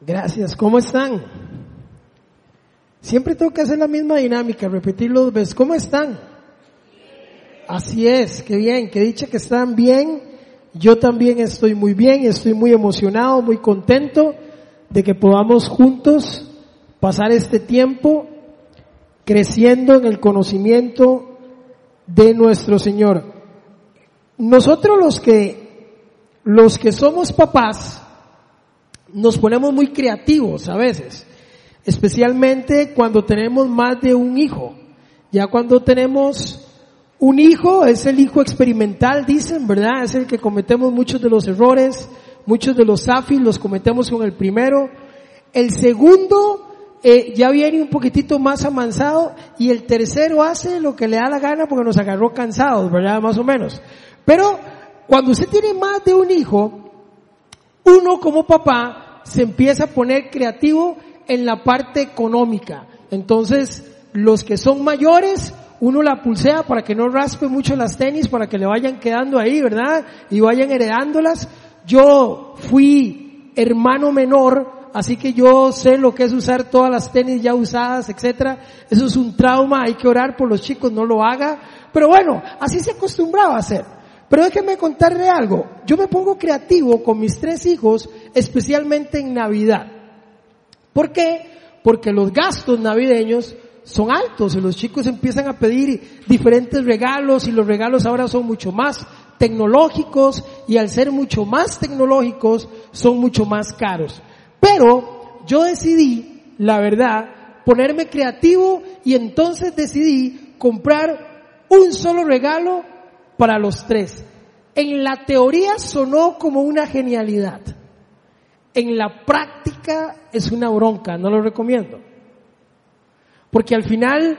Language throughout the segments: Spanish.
Gracias, ¿cómo están? Siempre tengo que hacer la misma dinámica, repetirlo dos veces. ¿Cómo están? Así es, qué bien, qué dicha que están bien. Yo también estoy muy bien, estoy muy emocionado, muy contento de que podamos juntos pasar este tiempo creciendo en el conocimiento de nuestro Señor. Nosotros los que, los que somos papás, nos ponemos muy creativos a veces, especialmente cuando tenemos más de un hijo. Ya cuando tenemos un hijo, es el hijo experimental, dicen, ¿verdad? Es el que cometemos muchos de los errores, muchos de los afis los cometemos con el primero. El segundo eh, ya viene un poquitito más avanzado y el tercero hace lo que le da la gana porque nos agarró cansados, ¿verdad? Más o menos. Pero cuando usted tiene más de un hijo, uno como papá se empieza a poner creativo en la parte económica. Entonces, los que son mayores, uno la pulsea para que no raspe mucho las tenis, para que le vayan quedando ahí, ¿verdad? Y vayan heredándolas. Yo fui hermano menor, así que yo sé lo que es usar todas las tenis ya usadas, etcétera. Eso es un trauma, hay que orar por los chicos, no lo haga. Pero bueno, así se acostumbraba a hacer. Pero déjenme contarle algo. Yo me pongo creativo con mis tres hijos, especialmente en Navidad. ¿Por qué? Porque los gastos navideños son altos y los chicos empiezan a pedir diferentes regalos y los regalos ahora son mucho más tecnológicos y al ser mucho más tecnológicos son mucho más caros. Pero yo decidí, la verdad, ponerme creativo y entonces decidí comprar un solo regalo para los tres. En la teoría sonó como una genialidad. En la práctica es una bronca, no lo recomiendo. Porque al final,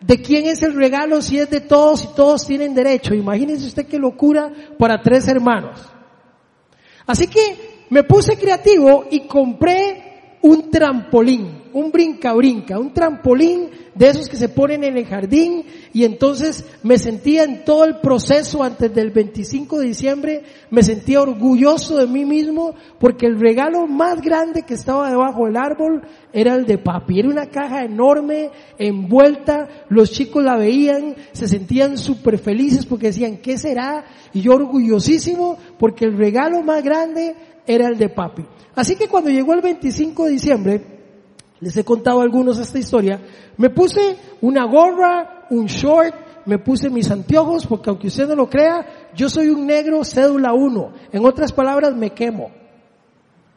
¿de quién es el regalo si es de todos y todos tienen derecho? Imagínense usted qué locura para tres hermanos. Así que me puse creativo y compré un trampolín un brinca-brinca, un trampolín de esos que se ponen en el jardín y entonces me sentía en todo el proceso antes del 25 de diciembre, me sentía orgulloso de mí mismo porque el regalo más grande que estaba debajo del árbol era el de papi. Era una caja enorme, envuelta, los chicos la veían, se sentían súper felices porque decían, ¿qué será? Y yo orgullosísimo porque el regalo más grande era el de papi. Así que cuando llegó el 25 de diciembre, les he contado a algunos esta historia, me puse una gorra, un short, me puse mis anteojos, porque aunque usted no lo crea, yo soy un negro cédula 1. En otras palabras, me quemo.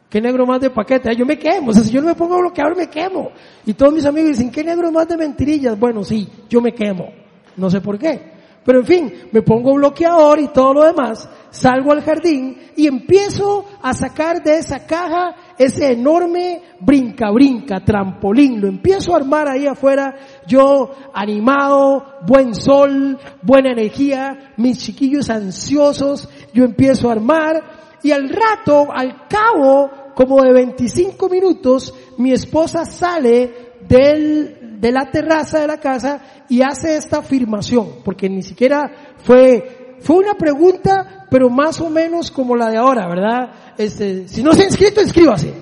¿Qué negro más de paquete? Yo me quemo. Si yo no me pongo bloqueador, me quemo. Y todos mis amigos dicen, ¿qué negro más de mentirillas? Bueno, sí, yo me quemo. No sé por qué. Pero en fin, me pongo bloqueador y todo lo demás, salgo al jardín y empiezo a sacar de esa caja ese enorme brinca-brinca, trampolín. Lo empiezo a armar ahí afuera, yo animado, buen sol, buena energía, mis chiquillos ansiosos, yo empiezo a armar y al rato, al cabo como de 25 minutos, mi esposa sale del de la terraza de la casa y hace esta afirmación, porque ni siquiera fue, fue una pregunta, pero más o menos como la de ahora, ¿verdad? Este, si no se ha inscrito, inscríbase.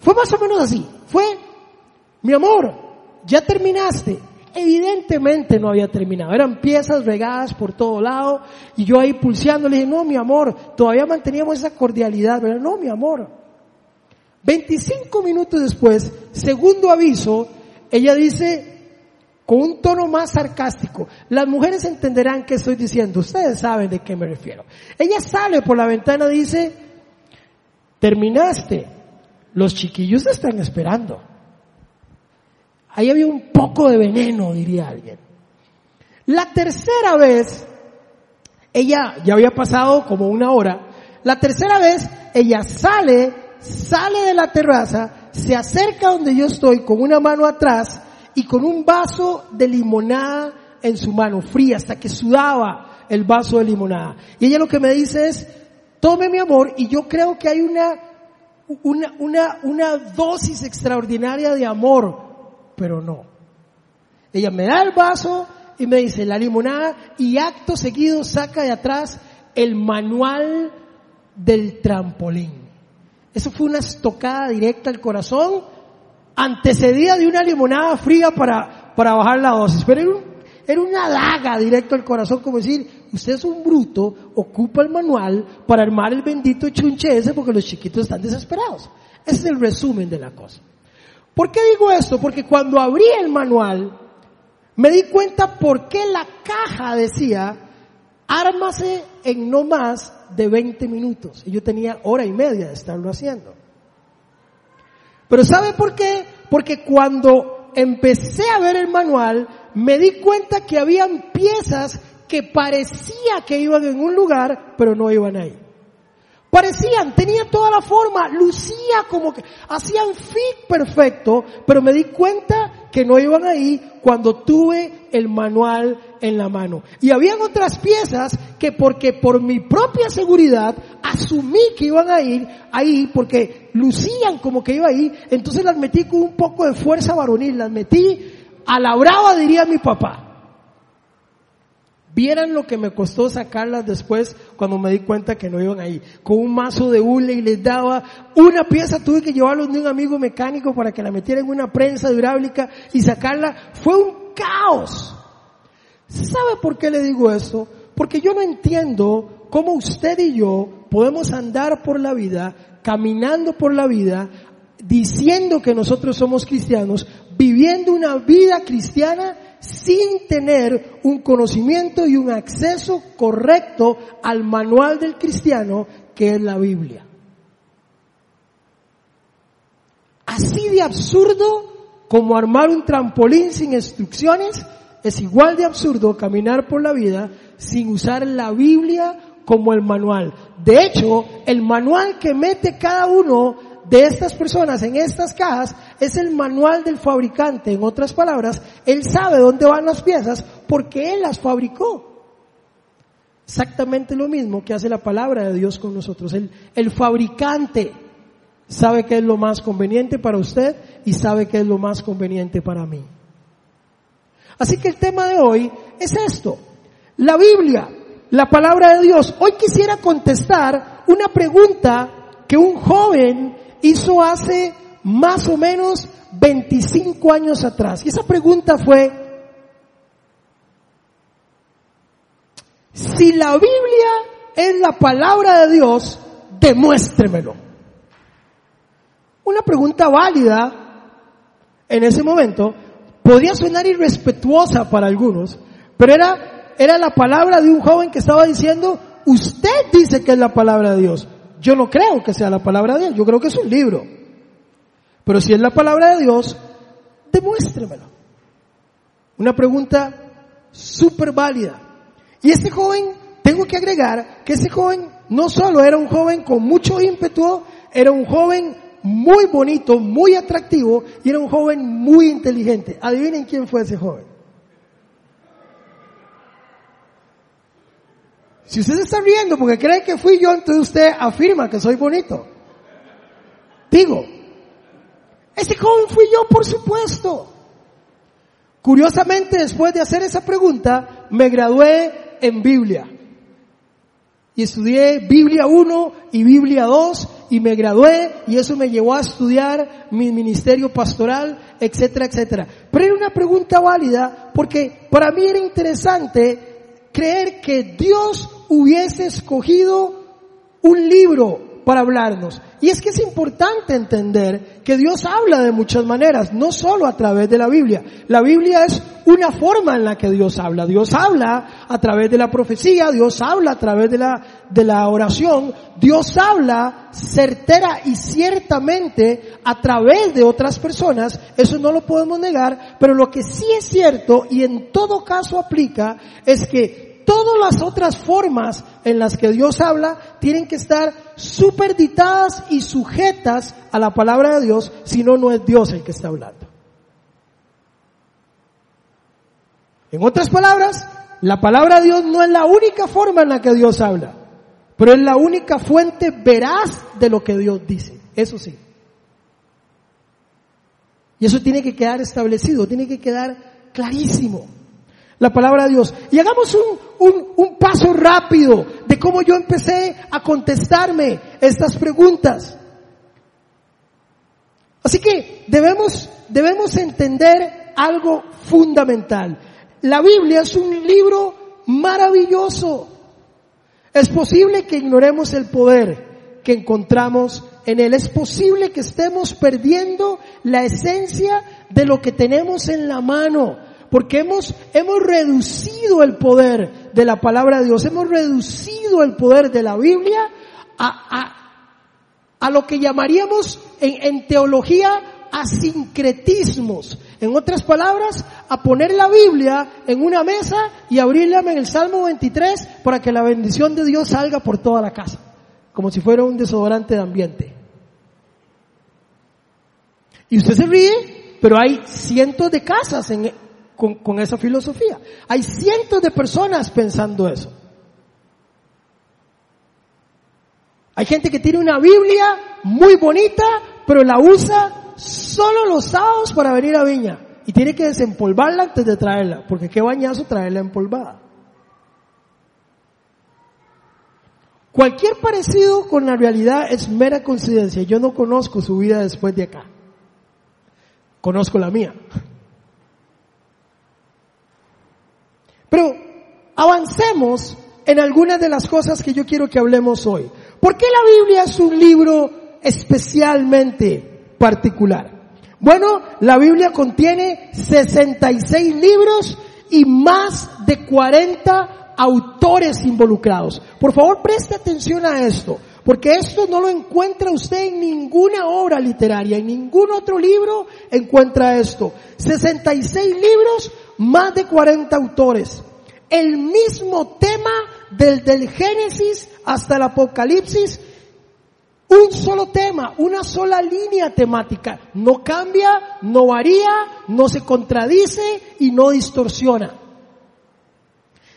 Fue más o menos así. Fue, mi amor, ya terminaste. Evidentemente no había terminado. Eran piezas regadas por todo lado y yo ahí pulseando le dije, no, mi amor, todavía manteníamos esa cordialidad, ¿verdad? No, mi amor. 25 minutos después, segundo aviso, ella dice con un tono más sarcástico, las mujeres entenderán qué estoy diciendo, ustedes saben de qué me refiero. Ella sale por la ventana y dice, terminaste, los chiquillos están esperando. Ahí había un poco de veneno, diría alguien. La tercera vez, ella ya había pasado como una hora, la tercera vez ella sale, sale de la terraza, se acerca donde yo estoy con una mano atrás y con un vaso de limonada en su mano, fría, hasta que sudaba el vaso de limonada. Y ella lo que me dice es, tome mi amor, y yo creo que hay una, una, una, una dosis extraordinaria de amor, pero no. Ella me da el vaso y me dice la limonada y acto seguido saca de atrás el manual del trampolín. Eso fue una estocada directa al corazón, antecedida de una limonada fría para, para bajar la dosis. Pero era, una daga directo al corazón, como decir, usted es un bruto, ocupa el manual para armar el bendito chunche ese porque los chiquitos están desesperados. Ese es el resumen de la cosa. ¿Por qué digo esto? Porque cuando abrí el manual, me di cuenta por qué la caja decía, ármase en no más de 20 minutos. Y yo tenía hora y media de estarlo haciendo. Pero ¿sabe por qué? Porque cuando empecé a ver el manual, me di cuenta que habían piezas que parecía que iban en un lugar, pero no iban ahí. Parecían, tenía toda la forma, lucía como que hacían fit perfecto, pero me di cuenta que no iban ahí cuando tuve el manual en la mano. Y habían otras piezas que porque por mi propia seguridad asumí que iban a ir ahí porque lucían como que iba ahí, entonces las metí con un poco de fuerza varonil, las metí a la brava diría mi papá. Vieran lo que me costó sacarlas después cuando me di cuenta que no iban ahí. Con un mazo de hule y les daba una pieza, tuve que llevarlos de un amigo mecánico para que la metiera en una prensa hidráulica y sacarla. Fue un caos. ¿Sabe por qué le digo esto? Porque yo no entiendo cómo usted y yo podemos andar por la vida, caminando por la vida, diciendo que nosotros somos cristianos, viviendo una vida cristiana sin tener un conocimiento y un acceso correcto al manual del cristiano que es la Biblia. Así de absurdo como armar un trampolín sin instrucciones, es igual de absurdo caminar por la vida sin usar la Biblia como el manual. De hecho, el manual que mete cada uno de estas personas en estas cajas es el manual del fabricante. En otras palabras, él sabe dónde van las piezas porque él las fabricó. Exactamente lo mismo que hace la palabra de Dios con nosotros. El, fabricante sabe qué es lo más conveniente para usted y sabe qué es lo más conveniente para mí. Así que el tema de hoy es esto. La Biblia, la palabra de Dios. Hoy quisiera contestar una pregunta que un joven hizo hace más o menos 25 años atrás. Y esa pregunta fue, si la Biblia es la palabra de Dios, demuéstremelo. Una pregunta válida en ese momento, podía sonar irrespetuosa para algunos, pero era, era la palabra de un joven que estaba diciendo, usted dice que es la palabra de Dios. Yo no creo que sea la palabra de Dios, yo creo que es un libro. Pero si es la palabra de Dios, demuéstremelo. Una pregunta súper válida. Y ese joven, tengo que agregar que ese joven no solo era un joven con mucho ímpetu, era un joven muy bonito, muy atractivo y era un joven muy inteligente. Adivinen quién fue ese joven. Si usted se está riendo porque cree que fui yo, entonces usted afirma que soy bonito. Digo, ese joven fui yo, por supuesto. Curiosamente, después de hacer esa pregunta, me gradué en Biblia. Y estudié Biblia 1 y Biblia 2 y me gradué y eso me llevó a estudiar mi ministerio pastoral, etcétera, etcétera. Pero era una pregunta válida porque para mí era interesante creer que Dios hubiese escogido un libro para hablarnos. Y es que es importante entender que Dios habla de muchas maneras, no solo a través de la Biblia. La Biblia es una forma en la que Dios habla. Dios habla a través de la profecía, Dios habla a través de la, de la oración, Dios habla certera y ciertamente a través de otras personas, eso no lo podemos negar, pero lo que sí es cierto y en todo caso aplica es que todas las otras formas en las que Dios habla tienen que estar superditadas y sujetas a la palabra de Dios, si no, no es Dios el que está hablando. En otras palabras, la palabra de Dios no es la única forma en la que Dios habla, pero es la única fuente veraz de lo que Dios dice. Eso sí. Y eso tiene que quedar establecido, tiene que quedar clarísimo la palabra de Dios. Y hagamos un, un, paso rápido de cómo yo empecé a contestarme estas preguntas. Así que debemos, debemos entender algo fundamental. La Biblia es un libro maravilloso. Es posible que ignoremos el poder que encontramos en él. Es posible que estemos perdiendo la esencia de lo que tenemos en la mano. Porque hemos, hemos reducido el poder de la palabra de Dios. Hemos reducido el poder de la Biblia a, a, a lo que llamaríamos en, en teología a sincretismos. En otras palabras, a poner la Biblia en una mesa y abrirla en el Salmo 23 para que la bendición de Dios salga por toda la casa, como si fuera un desodorante de ambiente. Y usted se ríe, pero hay cientos de casas en, con, esa filosofía. Hay cientos de personas pensando eso. Hay gente que tiene una Biblia muy bonita, pero la usa solo los sábados para venir a Viña. Y tiene que desempolvarla antes de traerla, porque qué bañazo traerla empolvada. Cualquier parecido con la realidad es mera coincidencia. Yo no conozco su vida después de acá. Conozco la mía. Pero avancemos en algunas de las cosas que yo quiero que hablemos hoy. ¿Por qué la Biblia es un libro especialmente particular? Bueno, la Biblia contiene 66 libros y más de 40 autores involucrados. Por favor, preste atención a esto, porque esto no lo encuentra usted en ninguna obra literaria, en ningún otro libro encuentra esto. 66 libros, más de 40 autores. El mismo tema del, del Génesis hasta el Apocalipsis, un solo tema, una sola línea temática. No cambia, no varía, no se contradice y no distorsiona.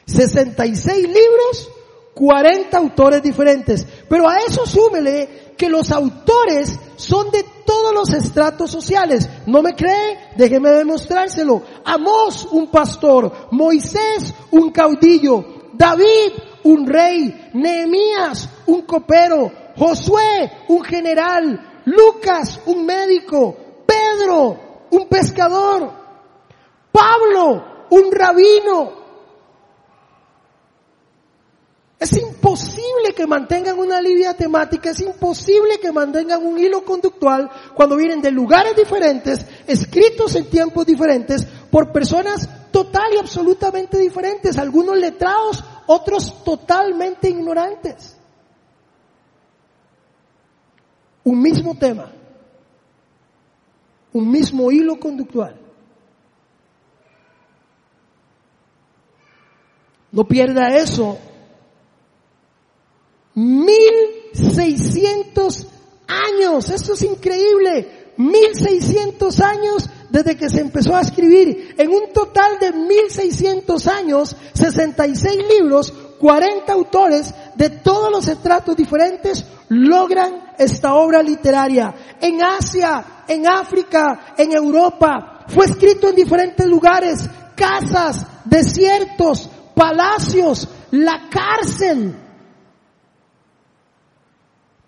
66 libros, 40 autores diferentes. Pero a eso súmele que los autores son de todos los estratos sociales. ¿No me cree? Déjeme demostrárselo. Amós, un pastor. Moisés, un caudillo. David, un rey, Nehemías, un copero, Josué, un general, Lucas, un médico, Pedro, un pescador, Pablo, un rabino. Es imposible que mantengan una línea temática, es imposible que mantengan un hilo conductual cuando vienen de lugares diferentes, escritos en tiempos diferentes, por personas total y absolutamente diferentes, algunos letrados, otros totalmente ignorantes. Un mismo tema, un mismo hilo conductual. No pierda eso. Mil seiscientos años, eso es increíble. Mil seiscientos años desde que se empezó a escribir. En un total de 1600 años, 66 libros, 40 autores de todos los estratos diferentes logran esta obra literaria. En Asia, en África, en Europa. Fue escrito en diferentes lugares, casas, desiertos, palacios, la cárcel.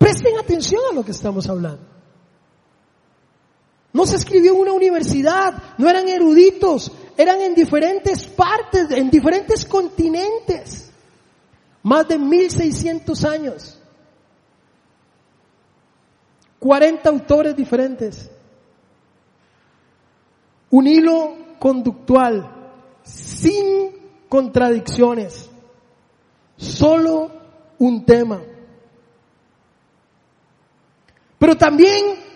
Presten atención a lo que estamos hablando. No se escribió en una universidad, no eran eruditos, eran en diferentes partes, en diferentes continentes. Más de 1600 años. 40 autores diferentes. Un hilo conductual, sin contradicciones. Solo un tema. Pero también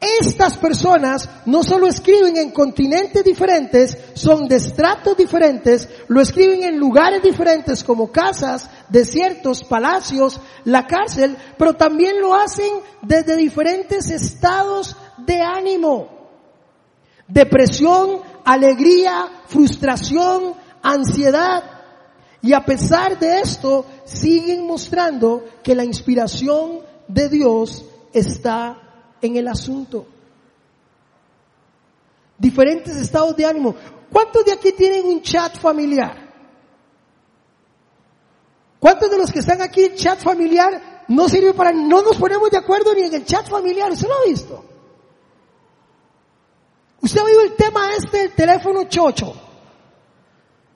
estas personas no solo escriben en continentes diferentes, son de estratos diferentes, lo escriben en lugares diferentes como casas, desiertos, palacios, la cárcel, pero también lo hacen desde diferentes estados de ánimo. Depresión, alegría, frustración, ansiedad. Y a pesar de esto, siguen mostrando que la inspiración de Dios está en el asunto. Diferentes estados de ánimo. ¿Cuántos de aquí tienen un chat familiar? ¿Cuántos de los que están aquí en chat familiar no sirve para, no nos ponemos de acuerdo ni en el chat familiar? ¿Usted lo ha visto? Usted ha oído el tema este del teléfono chocho.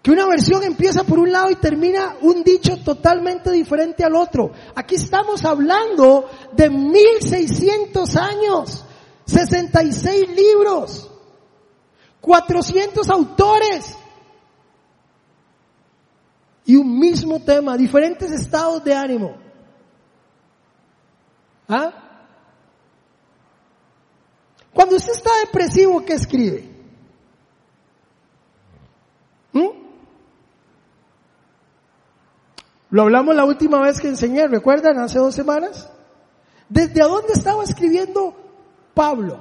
Que una versión empieza por un lado y termina un dicho totalmente diferente al otro. Aquí estamos hablando de 1600 años, 66 libros, 400 autores y un mismo tema, diferentes estados de ánimo. ¿Ah? Cuando usted está depresivo, ¿qué escribe? ¿Mm? Lo hablamos la última vez que enseñé, ¿recuerdan? Hace dos semanas. ¿Desde dónde estaba escribiendo Pablo?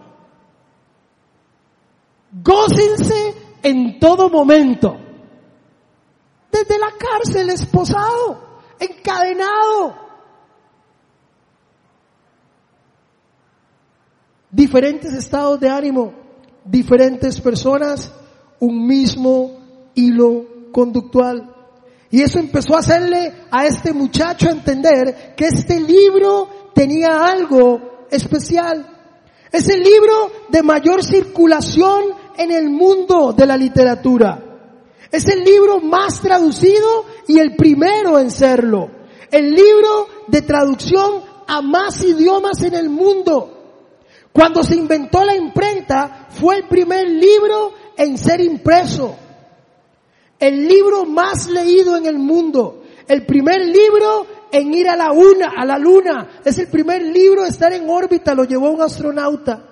Gócense en todo momento. Desde la cárcel, esposado, encadenado. Diferentes estados de ánimo, diferentes personas, un mismo hilo conductual. Y eso empezó a hacerle a este muchacho entender que este libro tenía algo especial. Es el libro de mayor circulación en el mundo de la literatura. Es el libro más traducido y el primero en serlo. El libro de traducción a más idiomas en el mundo. Cuando se inventó la imprenta, fue el primer libro en ser impreso el libro más leído en el mundo, el primer libro en ir a la una, a la luna, es el primer libro en estar en órbita, lo llevó un astronauta.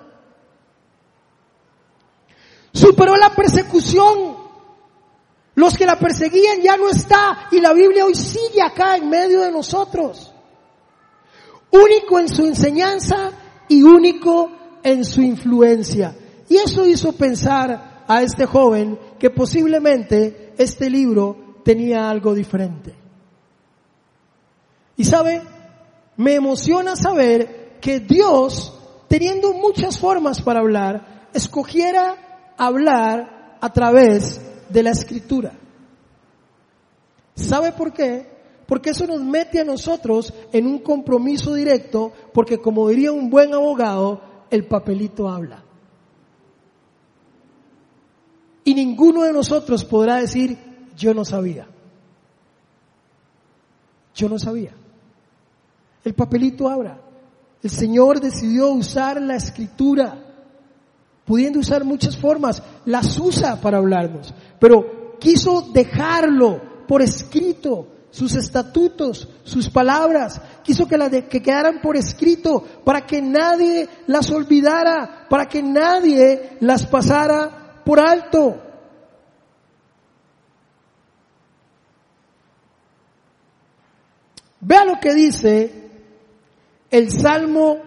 Superó la persecución. Los que la perseguían ya no está y la Biblia hoy sigue acá en medio de nosotros. Único en su enseñanza y único en su influencia. Y eso hizo pensar a este joven que posiblemente este libro tenía algo diferente. Y sabe, me emociona saber que Dios, teniendo muchas formas para hablar, escogiera hablar a través de la escritura. ¿Sabe por qué? Porque eso nos mete a nosotros en un compromiso directo, porque como diría un buen abogado, el papelito habla. Y ninguno de nosotros podrá decir, yo no sabía. Yo no sabía. El papelito habla. El Señor decidió usar la escritura, pudiendo usar muchas formas, las usa para hablarnos, pero quiso dejarlo por escrito, sus estatutos, sus palabras, quiso que, las que quedaran por escrito para que nadie las olvidara, para que nadie las pasara por alto. Vea lo que dice el Salmo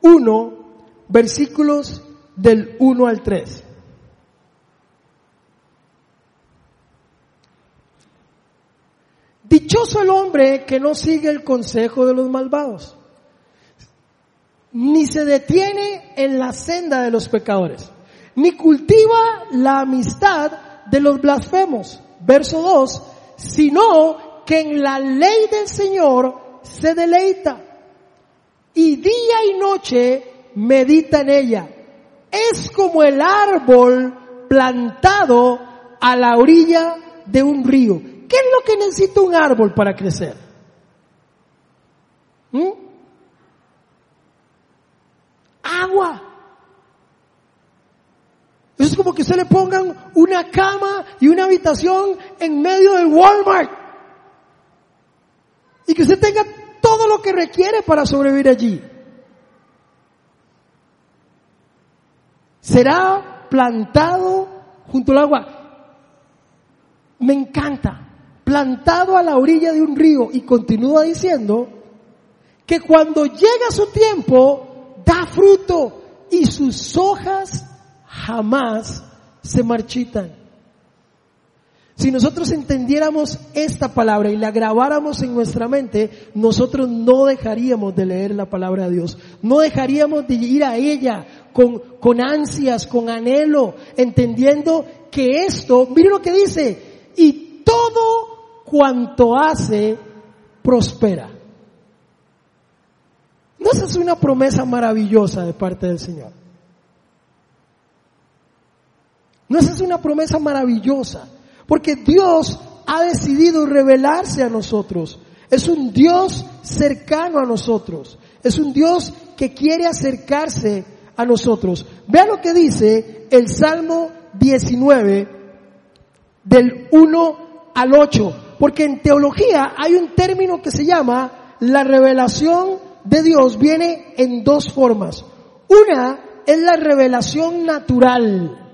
1, versículos del 1 al 3. Dichoso el hombre que no sigue el consejo de los malvados, ni se detiene en la senda de los pecadores ni cultiva la amistad de los blasfemos. Verso 2, sino que en la ley del Señor se deleita y día y noche medita en ella. Es como el árbol plantado a la orilla de un río. ¿Qué es lo que necesita un árbol para crecer? ¿Mm? Agua. Es como que se le pongan una cama y una habitación en medio del Walmart. Y que usted tenga todo lo que requiere para sobrevivir allí. Será plantado junto al agua. Me encanta. Plantado a la orilla de un río. Y continúa diciendo que cuando llega su tiempo, da fruto y sus hojas jamás se marchitan. Si nosotros entendiéramos esta palabra y la grabáramos en nuestra mente, nosotros no dejaríamos de leer la palabra de Dios. No dejaríamos de ir a ella con, con ansias, con anhelo, entendiendo que esto, mire lo que dice, y todo cuanto hace prospera. ¿No es una promesa maravillosa de parte del Señor? ¿No esa es una promesa maravillosa? Porque Dios ha decidido revelarse a nosotros. Es un Dios cercano a nosotros. Es un Dios que quiere acercarse a nosotros. Vea lo que dice el Salmo 19 del 1 al 8. Porque en teología hay un término que se llama la revelación de Dios. Viene en dos formas. Una es la revelación natural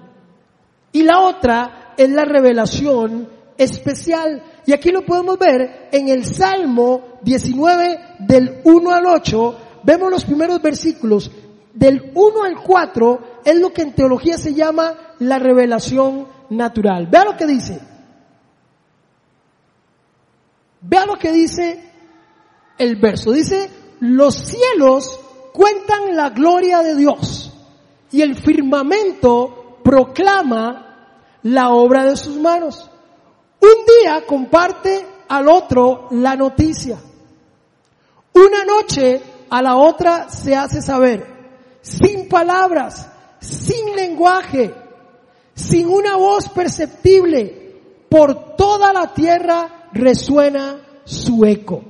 y la otra es la revelación especial. Y aquí lo podemos ver en el Salmo 19 del 1 al 8. Vemos los primeros versículos. Del 1 al 4 es lo que en teología se llama la revelación natural. Vea lo que dice. Vea lo que dice el verso. Dice, los cielos cuentan la gloria de Dios y el firmamento proclama la obra de sus manos. Un día comparte al otro la noticia. Una noche a la otra se hace saber, sin palabras, sin lenguaje, sin una voz perceptible, por toda la tierra resuena su eco.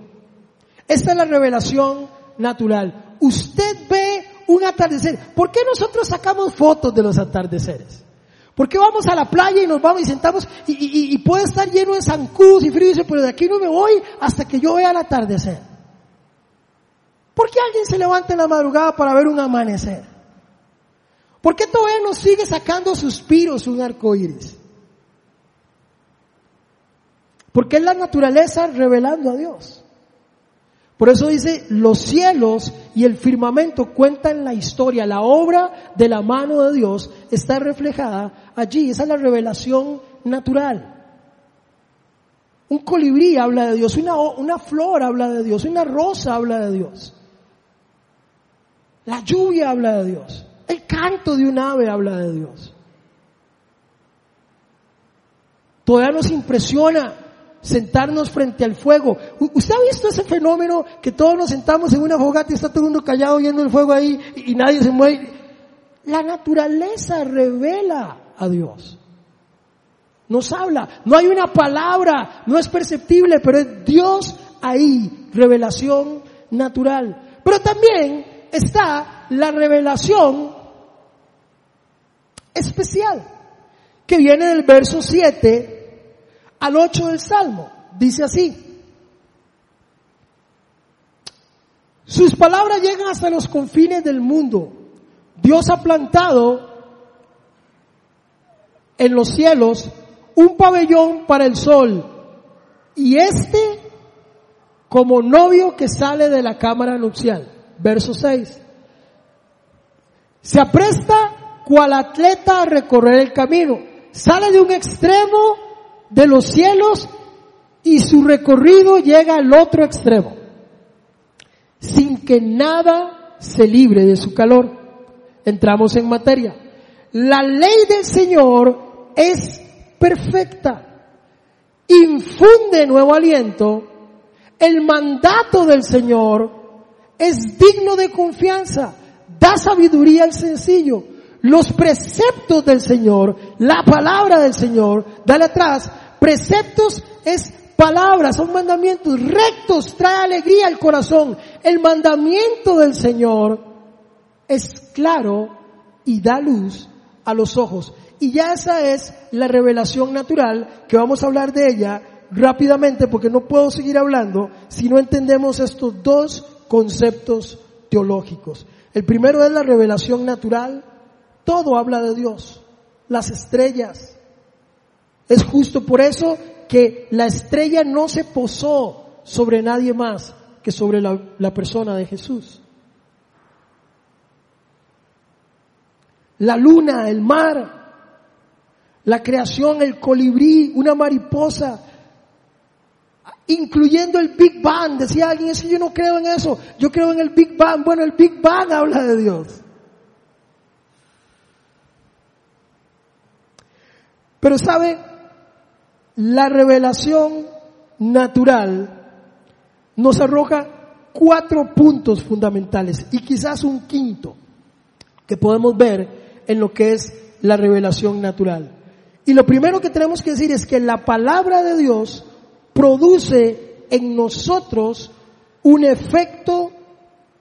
Esta es la revelación natural. Usted ve un atardecer. ¿Por qué nosotros sacamos fotos de los atardeceres? ¿Por qué vamos a la playa y nos vamos y sentamos y, puede estar lleno de zancudos y frío y dice, pero de aquí no me voy hasta que yo vea el atardecer? ¿Por qué alguien se levanta en la madrugada para ver un amanecer? ¿Por qué todavía nos sigue sacando suspiros un arco iris? Porque es la naturaleza revelando a Dios. Por eso dice, los cielos y el firmamento cuentan la historia, la obra de la mano de Dios está reflejada allí. Esa es la revelación natural. Un colibrí habla de Dios, una, una flor habla de Dios, una rosa habla de Dios. La lluvia habla de Dios. El canto de un ave habla de Dios. Todavía nos impresiona sentarnos frente al fuego. ¿Usted ha visto ese fenómeno que todos nos sentamos en una fogata y está todo el mundo callado viendo el fuego ahí y, nadie se mueve? La naturaleza revela a Dios. Nos habla. No hay una palabra, no es perceptible, pero es Dios ahí, revelación natural. Pero también está la revelación especial, que viene del verso 7 al 8 del Salmo. Dice así. Sus palabras llegan hasta los confines del mundo. Dios ha plantado en los cielos un pabellón para el sol y este como novio que sale de la cámara nupcial. Verso 6. Se apresta cual atleta a recorrer el camino. Sale de un extremo de los cielos y su recorrido llega al otro extremo, sin que nada se libre de su calor. Entramos en materia. La ley del Señor es perfecta, infunde nuevo aliento, el mandato del Señor es digno de confianza, da sabiduría al sencillo, los preceptos del Señor, la palabra del Señor, dale atrás, preceptos es palabra, son mandamientos. Rectos, trae alegría al corazón. El mandamiento del Señor es claro y da luz a los ojos. Y ya esa es la revelación natural, que vamos a hablar de ella rápidamente porque no puedo seguir hablando si no entendemos estos dos conceptos teológicos. El primero es la revelación natural, todo habla de Dios. Las estrellas. Es justo por eso que la estrella no se posó sobre nadie más que sobre la, persona de Jesús. La luna, el mar, la creación, el colibrí, una mariposa, incluyendo el Big Bang. Decía alguien, eso yo no creo en eso, yo creo en el Big Bang. Bueno, el Big Bang habla de Dios. Pero sabe, la revelación natural nos arroja cuatro puntos fundamentales y quizás un quinto que podemos ver en lo que es la revelación natural. Y lo primero que tenemos que decir es que la palabra de Dios produce en nosotros un efecto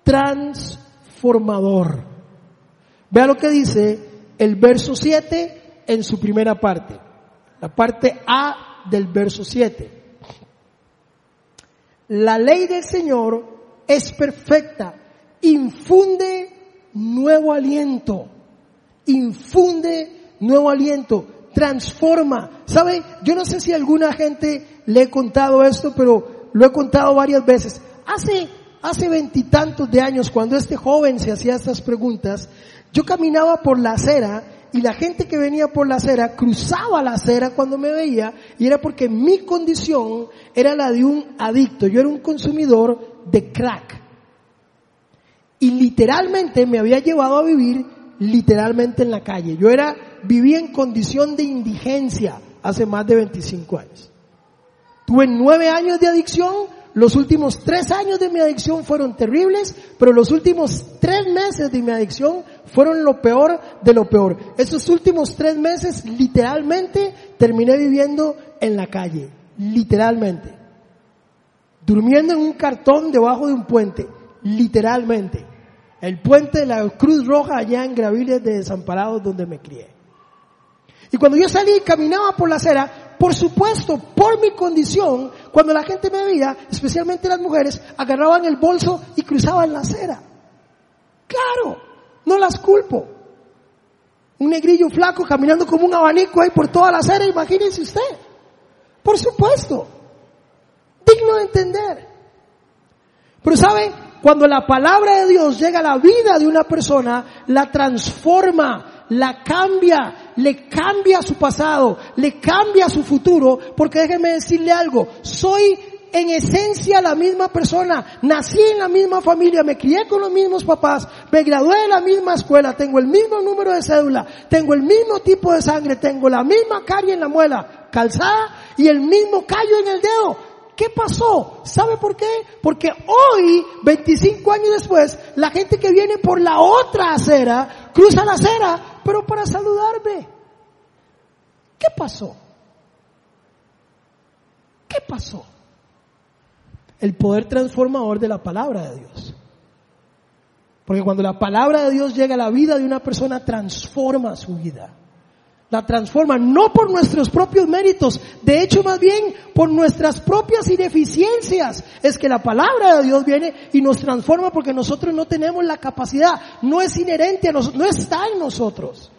transformador. Vea lo que dice el verso 7 en su primera parte, la parte A del verso 7. La ley del Señor es perfecta, infunde nuevo aliento, infunde nuevo aliento, transforma. ¿Sabe? Yo no sé si alguna gente le he contado esto, pero lo he contado varias veces. Hace, hace veintitantos de años, cuando este joven se hacía estas preguntas, yo caminaba por la acera y la gente que venía por la acera cruzaba la acera cuando me veía y era porque mi condición era la de un adicto. Yo era un consumidor de crack. Y literalmente me había llevado a vivir literalmente en la calle. Yo era, vivía en condición de indigencia hace más de 25 años. Tuve nueve años de adicción, los últimos tres años de mi adicción fueron terribles, pero los últimos tres meses de mi adicción fueron lo peor de lo peor. Esos últimos tres meses literalmente terminé viviendo en la calle, literalmente. Durmiendo en un cartón debajo de un puente, literalmente. El puente de la Cruz Roja allá en Graviles de Desamparados donde me crié. Y cuando yo salí y caminaba por la acera, por supuesto, por mi condición, cuando la gente me veía, especialmente las mujeres, agarraban el bolso y cruzaban la acera. Claro, no las culpo. Un negrillo flaco caminando como un abanico ahí por toda la acera, imagínense usted. Por supuesto. Digno de entender. Pero ¿sabe? Cuando la palabra de Dios llega a la vida de una persona, la transforma, la cambia, le cambia su pasado, le cambia su futuro, porque déjeme decirle algo, soy en esencia la misma persona, nací en la misma familia, me crié con los mismos papás, me gradué de la misma escuela, tengo el mismo número de cédula, tengo el mismo tipo de sangre, tengo la misma carie en la muela, calzada y el mismo callo en el dedo. ¿Qué pasó? ¿Sabe por qué? Porque hoy, 25 años después, la gente que viene por la otra acera, cruza la acera, pero para saludarme. ¿Qué pasó? ¿Qué pasó? El poder transformador de la palabra de Dios. Porque cuando la palabra de Dios llega a la vida de una persona, transforma su vida la transforma, no por nuestros propios méritos, de hecho más bien por nuestras propias ineficiencias. Es que la palabra de Dios viene y nos transforma porque nosotros no tenemos la capacidad, no es inherente a nosotros, no está en nosotros.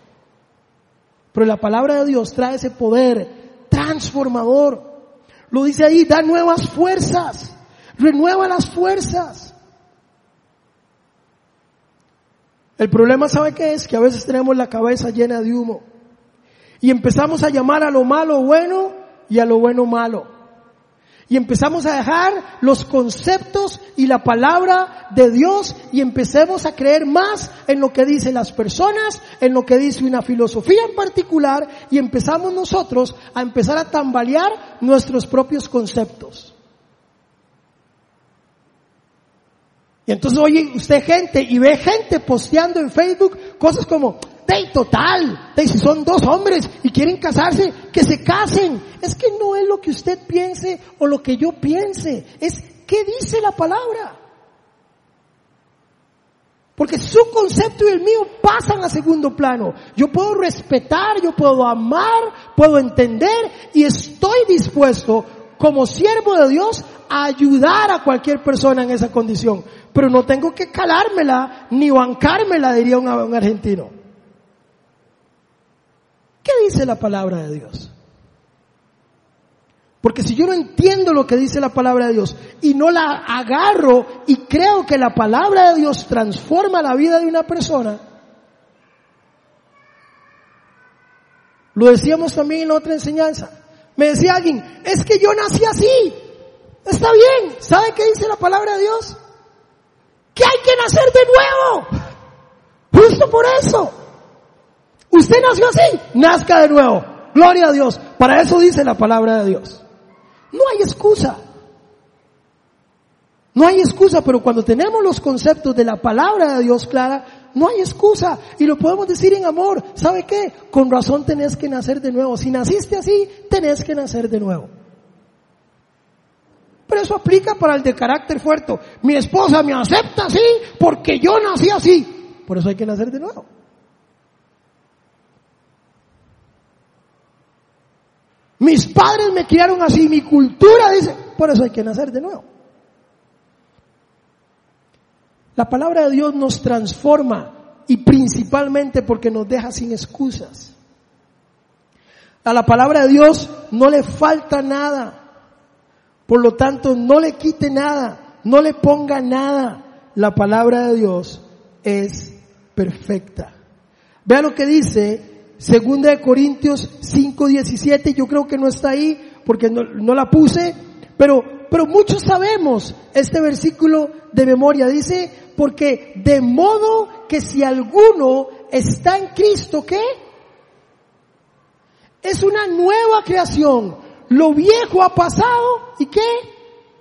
Pero la palabra de Dios trae ese poder transformador. Lo dice ahí, da nuevas fuerzas, renueva las fuerzas. El problema, ¿sabe qué es? Que a veces tenemos la cabeza llena de humo. Y empezamos a llamar a lo malo bueno y a lo bueno malo. Y empezamos a dejar los conceptos y la palabra de Dios y empecemos a creer más en lo que dicen las personas, en lo que dice una filosofía en particular y empezamos nosotros a empezar a tambalear nuestros propios conceptos. Y entonces oye usted gente y ve gente posteando en Facebook cosas como, de total, de si son dos hombres y quieren casarse, que se casen. Es que no es lo que usted piense o lo que yo piense, es qué dice la palabra. Porque su concepto y el mío pasan a segundo plano. Yo puedo respetar, yo puedo amar, puedo entender y estoy dispuesto como siervo de Dios a ayudar a cualquier persona en esa condición. Pero no tengo que calármela ni bancármela, diría un, un argentino. ¿Qué dice la palabra de Dios? Porque si yo no entiendo lo que dice la palabra de Dios y no la agarro y creo que la palabra de Dios transforma la vida de una persona, lo decíamos también en otra enseñanza. Me decía alguien, es que yo nací así. Está bien. ¿Sabe qué dice la palabra de Dios? Que hay que nacer de nuevo. Justo por eso. Usted nació así, nazca de nuevo. Gloria a Dios. Para eso dice la palabra de Dios. No hay excusa. No hay excusa, pero cuando tenemos los conceptos de la palabra de Dios clara, No hay excusa. Y lo podemos decir en amor. ¿Sabe qué? Con razón tenés que nacer de nuevo. Si naciste así, tenés que nacer de nuevo. Pero eso aplica para el de carácter fuerte. Mi esposa me acepta así porque yo nací así. Por eso hay que nacer de nuevo. Mis padres me criaron así, mi cultura dice, por eso hay que nacer de nuevo. La palabra de Dios nos transforma y principalmente porque nos deja sin excusas. A la palabra de Dios no le falta nada. Por lo tanto, no le quite nada, no le ponga nada. La palabra de Dios es perfecta. Vea lo que dice Segunda de Corintios 5:17, yo creo que no está ahí porque no, no, la puse, pero, pero muchos sabemos este versículo de memoria. Dice, porque de modo que si alguno está en Cristo, ¿qué? Es una nueva creación. Lo viejo ha pasado y ¿qué?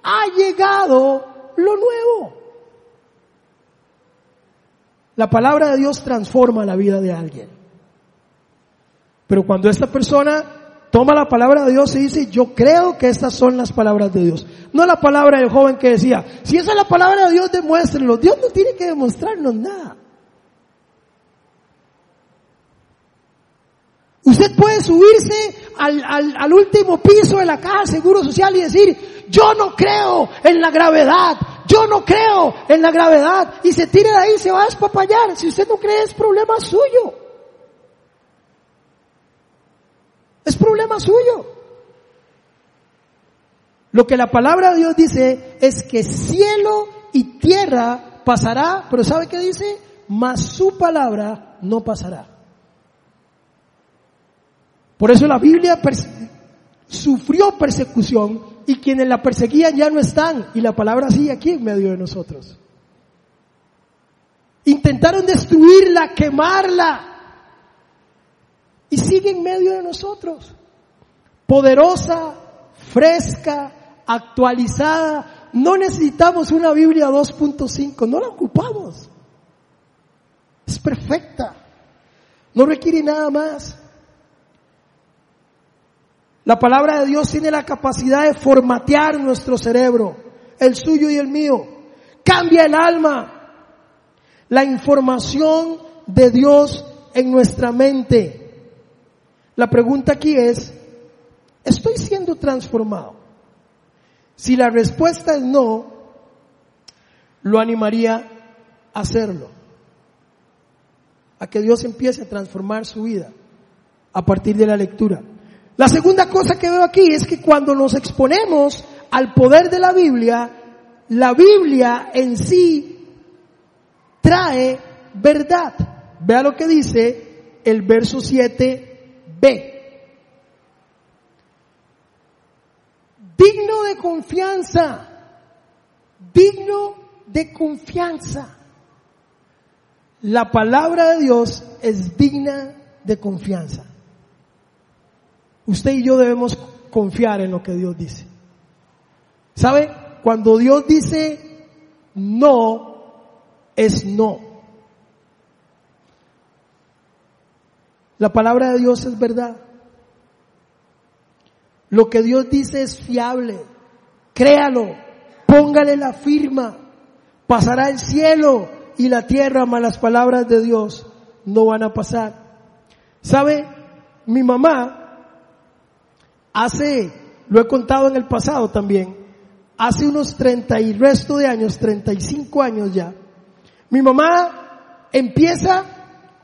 Ha llegado lo nuevo. La palabra de Dios transforma la vida de alguien. Pero cuando esta persona toma la palabra de Dios y dice, yo creo que estas son las palabras de Dios. No la palabra del joven que decía, si esa es la palabra de Dios, demuéstrenlo. Dios no tiene que demostrarnos nada. Usted puede subirse al, al, último piso de la caja de seguro social y decir, yo no creo en la gravedad, yo no creo en la gravedad, y se tire de ahí y se va a despapallar. Si usted no cree es problema suyo. Es problema suyo. Lo que la palabra de Dios dice es que cielo y tierra pasará, pero ¿sabe qué dice? Mas su palabra no pasará. Por eso la Biblia sufrió persecución y quienes la perseguían ya no están y la palabra sigue aquí en medio de nosotros. Intentaron destruirla, quemarla, sigue en medio de nosotros. Poderosa, fresca, actualizada. No necesitamos una Biblia 2.5, no la ocupamos. Es perfecta. No requiere nada más. La palabra de Dios tiene la capacidad de formatear nuestro cerebro, el suyo y el mío. Cambia el alma. La información de Dios en nuestra mente la pregunta aquí es, ¿estoy siendo transformado? Si la respuesta es no, lo animaría a hacerlo. A que Dios empiece a transformar su vida a partir de la lectura. La segunda cosa que veo aquí es que cuando nos exponemos al poder de la Biblia, la Biblia en sí trae verdad. Vea lo que dice el verso 7 Digno de confianza. Digno de confianza. La palabra de Dios es digna de confianza. Usted y yo debemos confiar en lo que Dios dice. ¿Sabe? Cuando Dios dice no, es no. La palabra de Dios es verdad. Lo que Dios dice es fiable. Créalo. Póngale la firma. Pasará el cielo y la tierra, mas las palabras de Dios no van a pasar. ¿Sabe? Mi mamá hace, lo he contado en el pasado también, hace unos 30 y resto de años, 35 años ya, mi mamá empieza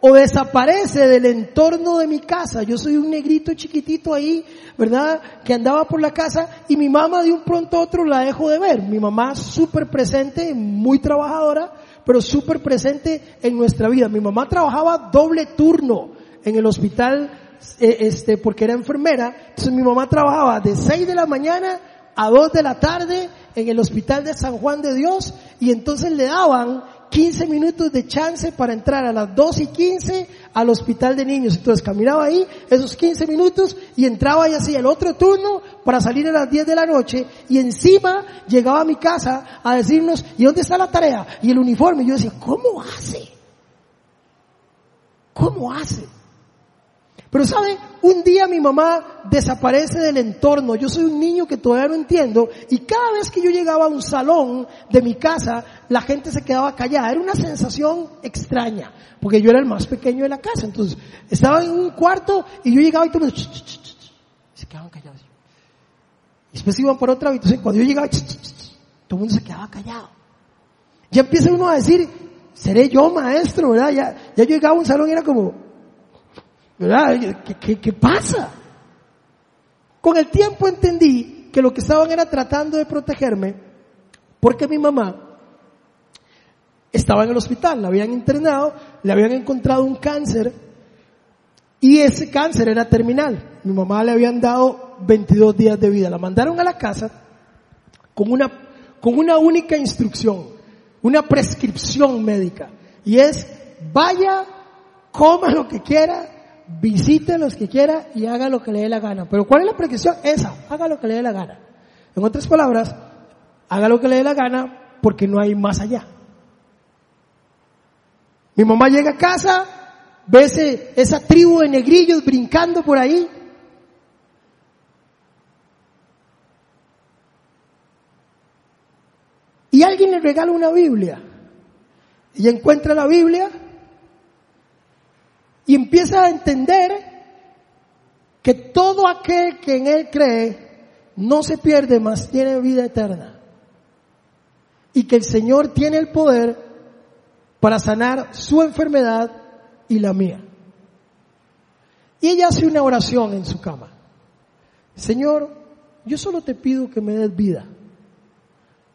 o desaparece del entorno de mi casa. Yo soy un negrito chiquitito ahí, ¿verdad? Que andaba por la casa y mi mamá de un pronto a otro la dejo de ver. Mi mamá súper presente, muy trabajadora, pero súper presente en nuestra vida. Mi mamá trabajaba doble turno en el hospital, eh, este, porque era enfermera. Entonces mi mamá trabajaba de 6 de la mañana a 2 de la tarde en el hospital de San Juan de Dios y entonces le daban 15 minutos de chance para entrar a las 2 y 15 al hospital de niños. Entonces caminaba ahí esos 15 minutos y entraba y hacía el otro turno para salir a las 10 de la noche y encima llegaba a mi casa a decirnos, ¿y dónde está la tarea? Y el uniforme. Y yo decía, ¿cómo hace? ¿Cómo hace? Pero sabe, un día mi mamá desaparece del entorno. Yo soy un niño que todavía no entiendo y cada vez que yo llegaba a un salón de mi casa, la gente se quedaba callada. Era una sensación extraña, porque yo era el más pequeño de la casa. Entonces, estaba en un cuarto y yo llegaba y todo mundo se quedaban callados. Y después iban por otra habitación. Cuando yo llegaba, todo el mundo se quedaba callado. Ya empieza uno a decir, seré yo maestro, ¿verdad? Ya, ya yo llegaba a un salón y era como, ¿Verdad? ¿Qué, pasa? Con el tiempo entendí que lo que estaban era tratando de protegerme porque mi mamá estaba en el hospital, la habían internado, le habían encontrado un cáncer y ese cáncer era terminal. Mi mamá le habían dado 22 días de vida. La mandaron a la casa con una, con una única instrucción, una prescripción médica. Y es, vaya, coma lo que quiera, visite los que quiera y haga lo que le dé la gana. Pero ¿cuál es la prescripción? Esa, haga lo que le dé la gana. En otras palabras, haga lo que le dé la gana porque no hay más allá. Mi mamá llega a casa, ve esa tribu de negrillos brincando por ahí. Y alguien le regala una Biblia. Y encuentra la Biblia y empieza a entender que todo aquel que en Él cree no se pierde, más tiene vida eterna. Y que el Señor tiene el poder para sanar su enfermedad y la mía. Y ella hace una oración en su cama. Señor, yo solo te pido que me des vida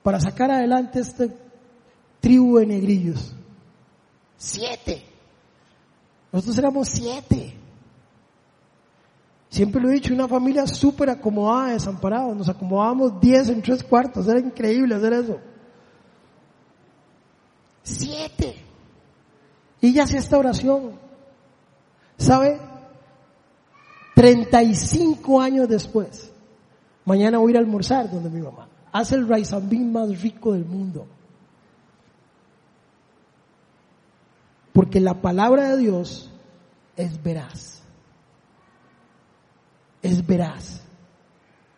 para sacar adelante este tribu de negrillos. Siete. Nosotros éramos siete. Siempre lo he dicho, una familia súper acomodada, desamparada. Nos acomodábamos diez en tres cuartos. Era increíble hacer eso. Siete. Y ella hace esta oración. ¿Sabe? 35 años después. Mañana voy a ir a almorzar donde mi mamá. Hace el rice más rico del mundo. Porque la palabra de Dios es veraz. Es veraz.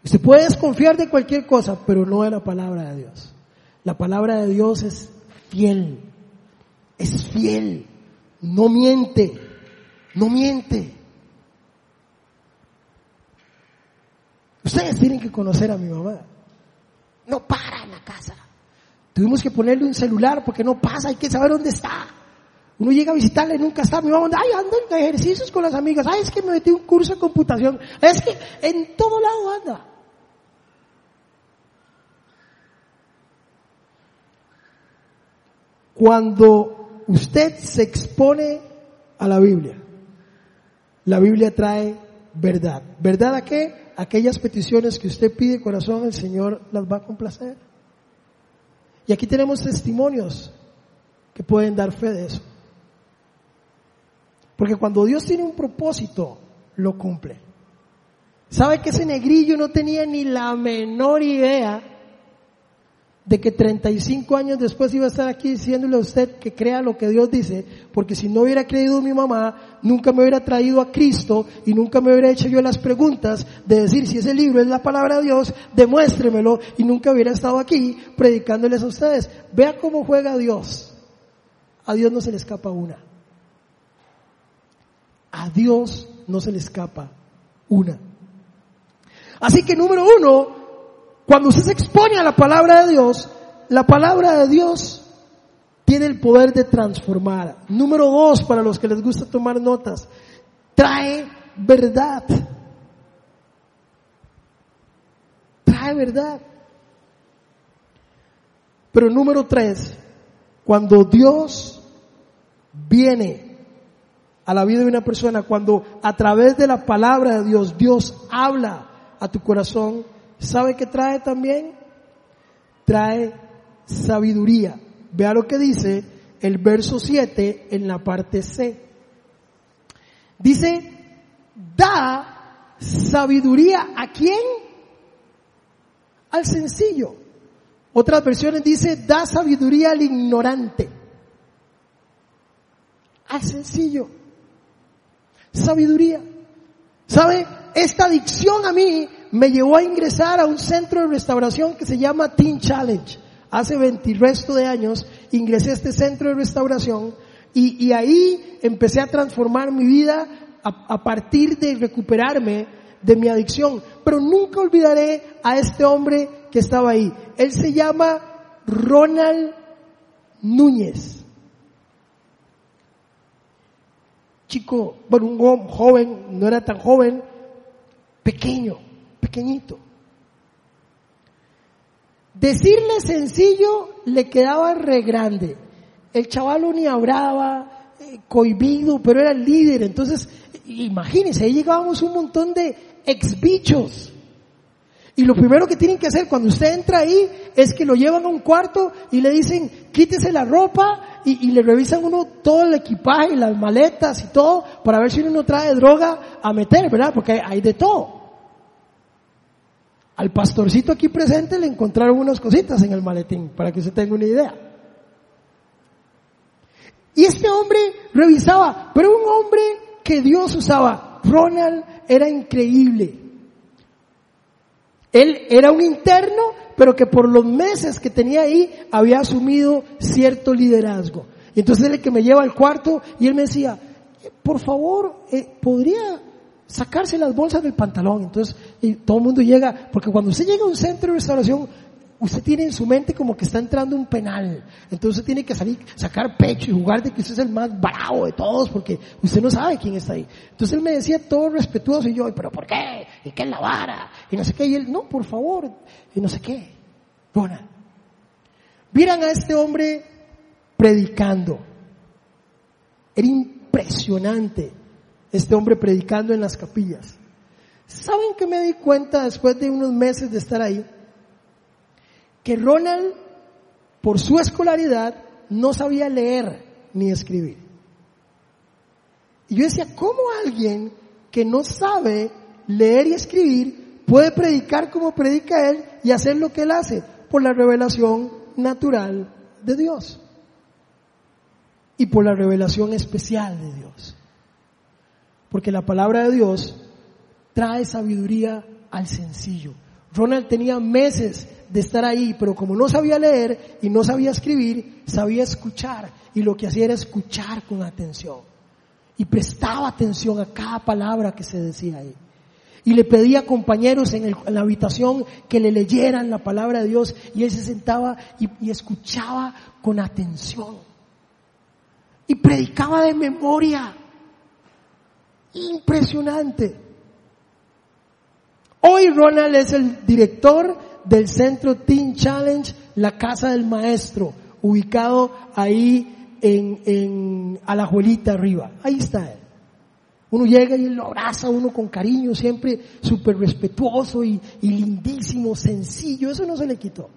Usted puede desconfiar de cualquier cosa, pero no de la palabra de Dios. La palabra de Dios es fiel. Es fiel. No miente. No miente. Ustedes tienen que conocer a mi mamá. No para en la casa. Tuvimos que ponerle un celular porque no pasa, hay que saber dónde está. Uno llega a visitarle, nunca está, mi mamá, ay, ando en ejercicios con las amigas, ay, es que me metí un curso de computación, es que en todo lado anda. Cuando usted se expone a la Biblia, la Biblia trae verdad. ¿Verdad a qué? Aquellas peticiones que usted pide corazón, el Señor las va a complacer. Y aquí tenemos testimonios que pueden dar fe de eso. Porque cuando Dios tiene un propósito, lo cumple. ¿Sabe que ese negrillo no tenía ni la menor idea de que 35 años después iba a estar aquí diciéndole a usted que crea lo que Dios dice? Porque si no hubiera creído mi mamá, nunca me hubiera traído a Cristo y nunca me hubiera hecho yo las preguntas de decir si ese libro es la palabra de Dios, demuéstremelo y nunca hubiera estado aquí predicándoles a ustedes. Vea cómo juega Dios. A Dios no se le escapa una. A Dios no se le escapa una. Así que número uno, cuando usted se expone a la palabra de Dios, la palabra de Dios tiene el poder de transformar. Número dos, para los que les gusta tomar notas, trae verdad. Trae verdad. Pero número tres, cuando Dios viene a la vida de una persona cuando a través de la palabra de Dios Dios habla a tu corazón, ¿sabe qué trae también? Trae sabiduría. Vea lo que dice el verso 7 en la parte C. Dice, da sabiduría a quién? Al sencillo. Otras versiones dice, da sabiduría al ignorante. Al sencillo. Sabiduría. ¿Sabe? Esta adicción a mí me llevó a ingresar a un centro de restauración que se llama Teen Challenge. Hace 20 resto de años ingresé a este centro de restauración y, y ahí empecé a transformar mi vida a, a partir de recuperarme de mi adicción. Pero nunca olvidaré a este hombre que estaba ahí. Él se llama Ronald Núñez. Chico, bueno, un joven, no era tan joven, pequeño, pequeñito. Decirle sencillo le quedaba re grande. El chavalo ni hablaba, eh, cohibido, pero era el líder. Entonces, imagínense, ahí llegábamos un montón de ex bichos. Y lo primero que tienen que hacer cuando usted entra ahí es que lo llevan a un cuarto y le dicen, quítese la ropa y, le revisan uno todo el equipaje, las maletas y todo para ver si uno trae droga a meter, ¿verdad? Porque hay de todo. Al pastorcito aquí presente le encontraron unas cositas en el maletín, para que usted tenga una idea. Y este hombre revisaba, pero un hombre que Dios usaba. Ronald era increíble. Él era un interno, pero que por los meses que tenía ahí había asumido cierto liderazgo. Y entonces él es el que me lleva al cuarto y él me decía, por favor, eh, ¿podría sacarse las bolsas del pantalón? Entonces, y todo el mundo llega, porque cuando usted llega a un centro de restauración, usted tiene en su mente como que está entrando un penal. Entonces tiene que salir, sacar pecho y jugar de que usted es el más bravo de todos porque usted no sabe quién está ahí. Entonces él me decía todo respetuoso y yo, pero ¿por qué? ¿Y qué es la vara? Y no sé qué. Y él, no, por favor. Y no sé qué. Bueno. Vieran a este hombre predicando. Era impresionante este hombre predicando en las capillas. ¿Saben que me di cuenta después de unos meses de estar ahí? Que Ronald, por su escolaridad, no sabía leer ni escribir. Y yo decía, ¿cómo alguien que no sabe leer y escribir puede predicar como predica él y hacer lo que él hace? Por la revelación natural de Dios. Y por la revelación especial de Dios. Porque la palabra de Dios trae sabiduría al sencillo. Ronald tenía meses de estar ahí, pero como no sabía leer y no sabía escribir, sabía escuchar y lo que hacía era escuchar con atención. Y prestaba atención a cada palabra que se decía ahí. Y le pedía a compañeros en, la habitación que le leyeran la palabra de Dios y él se sentaba y escuchaba con atención. Y predicaba de memoria. Impresionante. Hoy Ronald es el director del centro Teen Challenge, la casa del maestro, ubicado ahí en, en Alajuelita arriba. Ahí está él. Uno llega y lo abraza uno con cariño, siempre súper respetuoso y, y lindísimo, sencillo. Eso no se le quitó.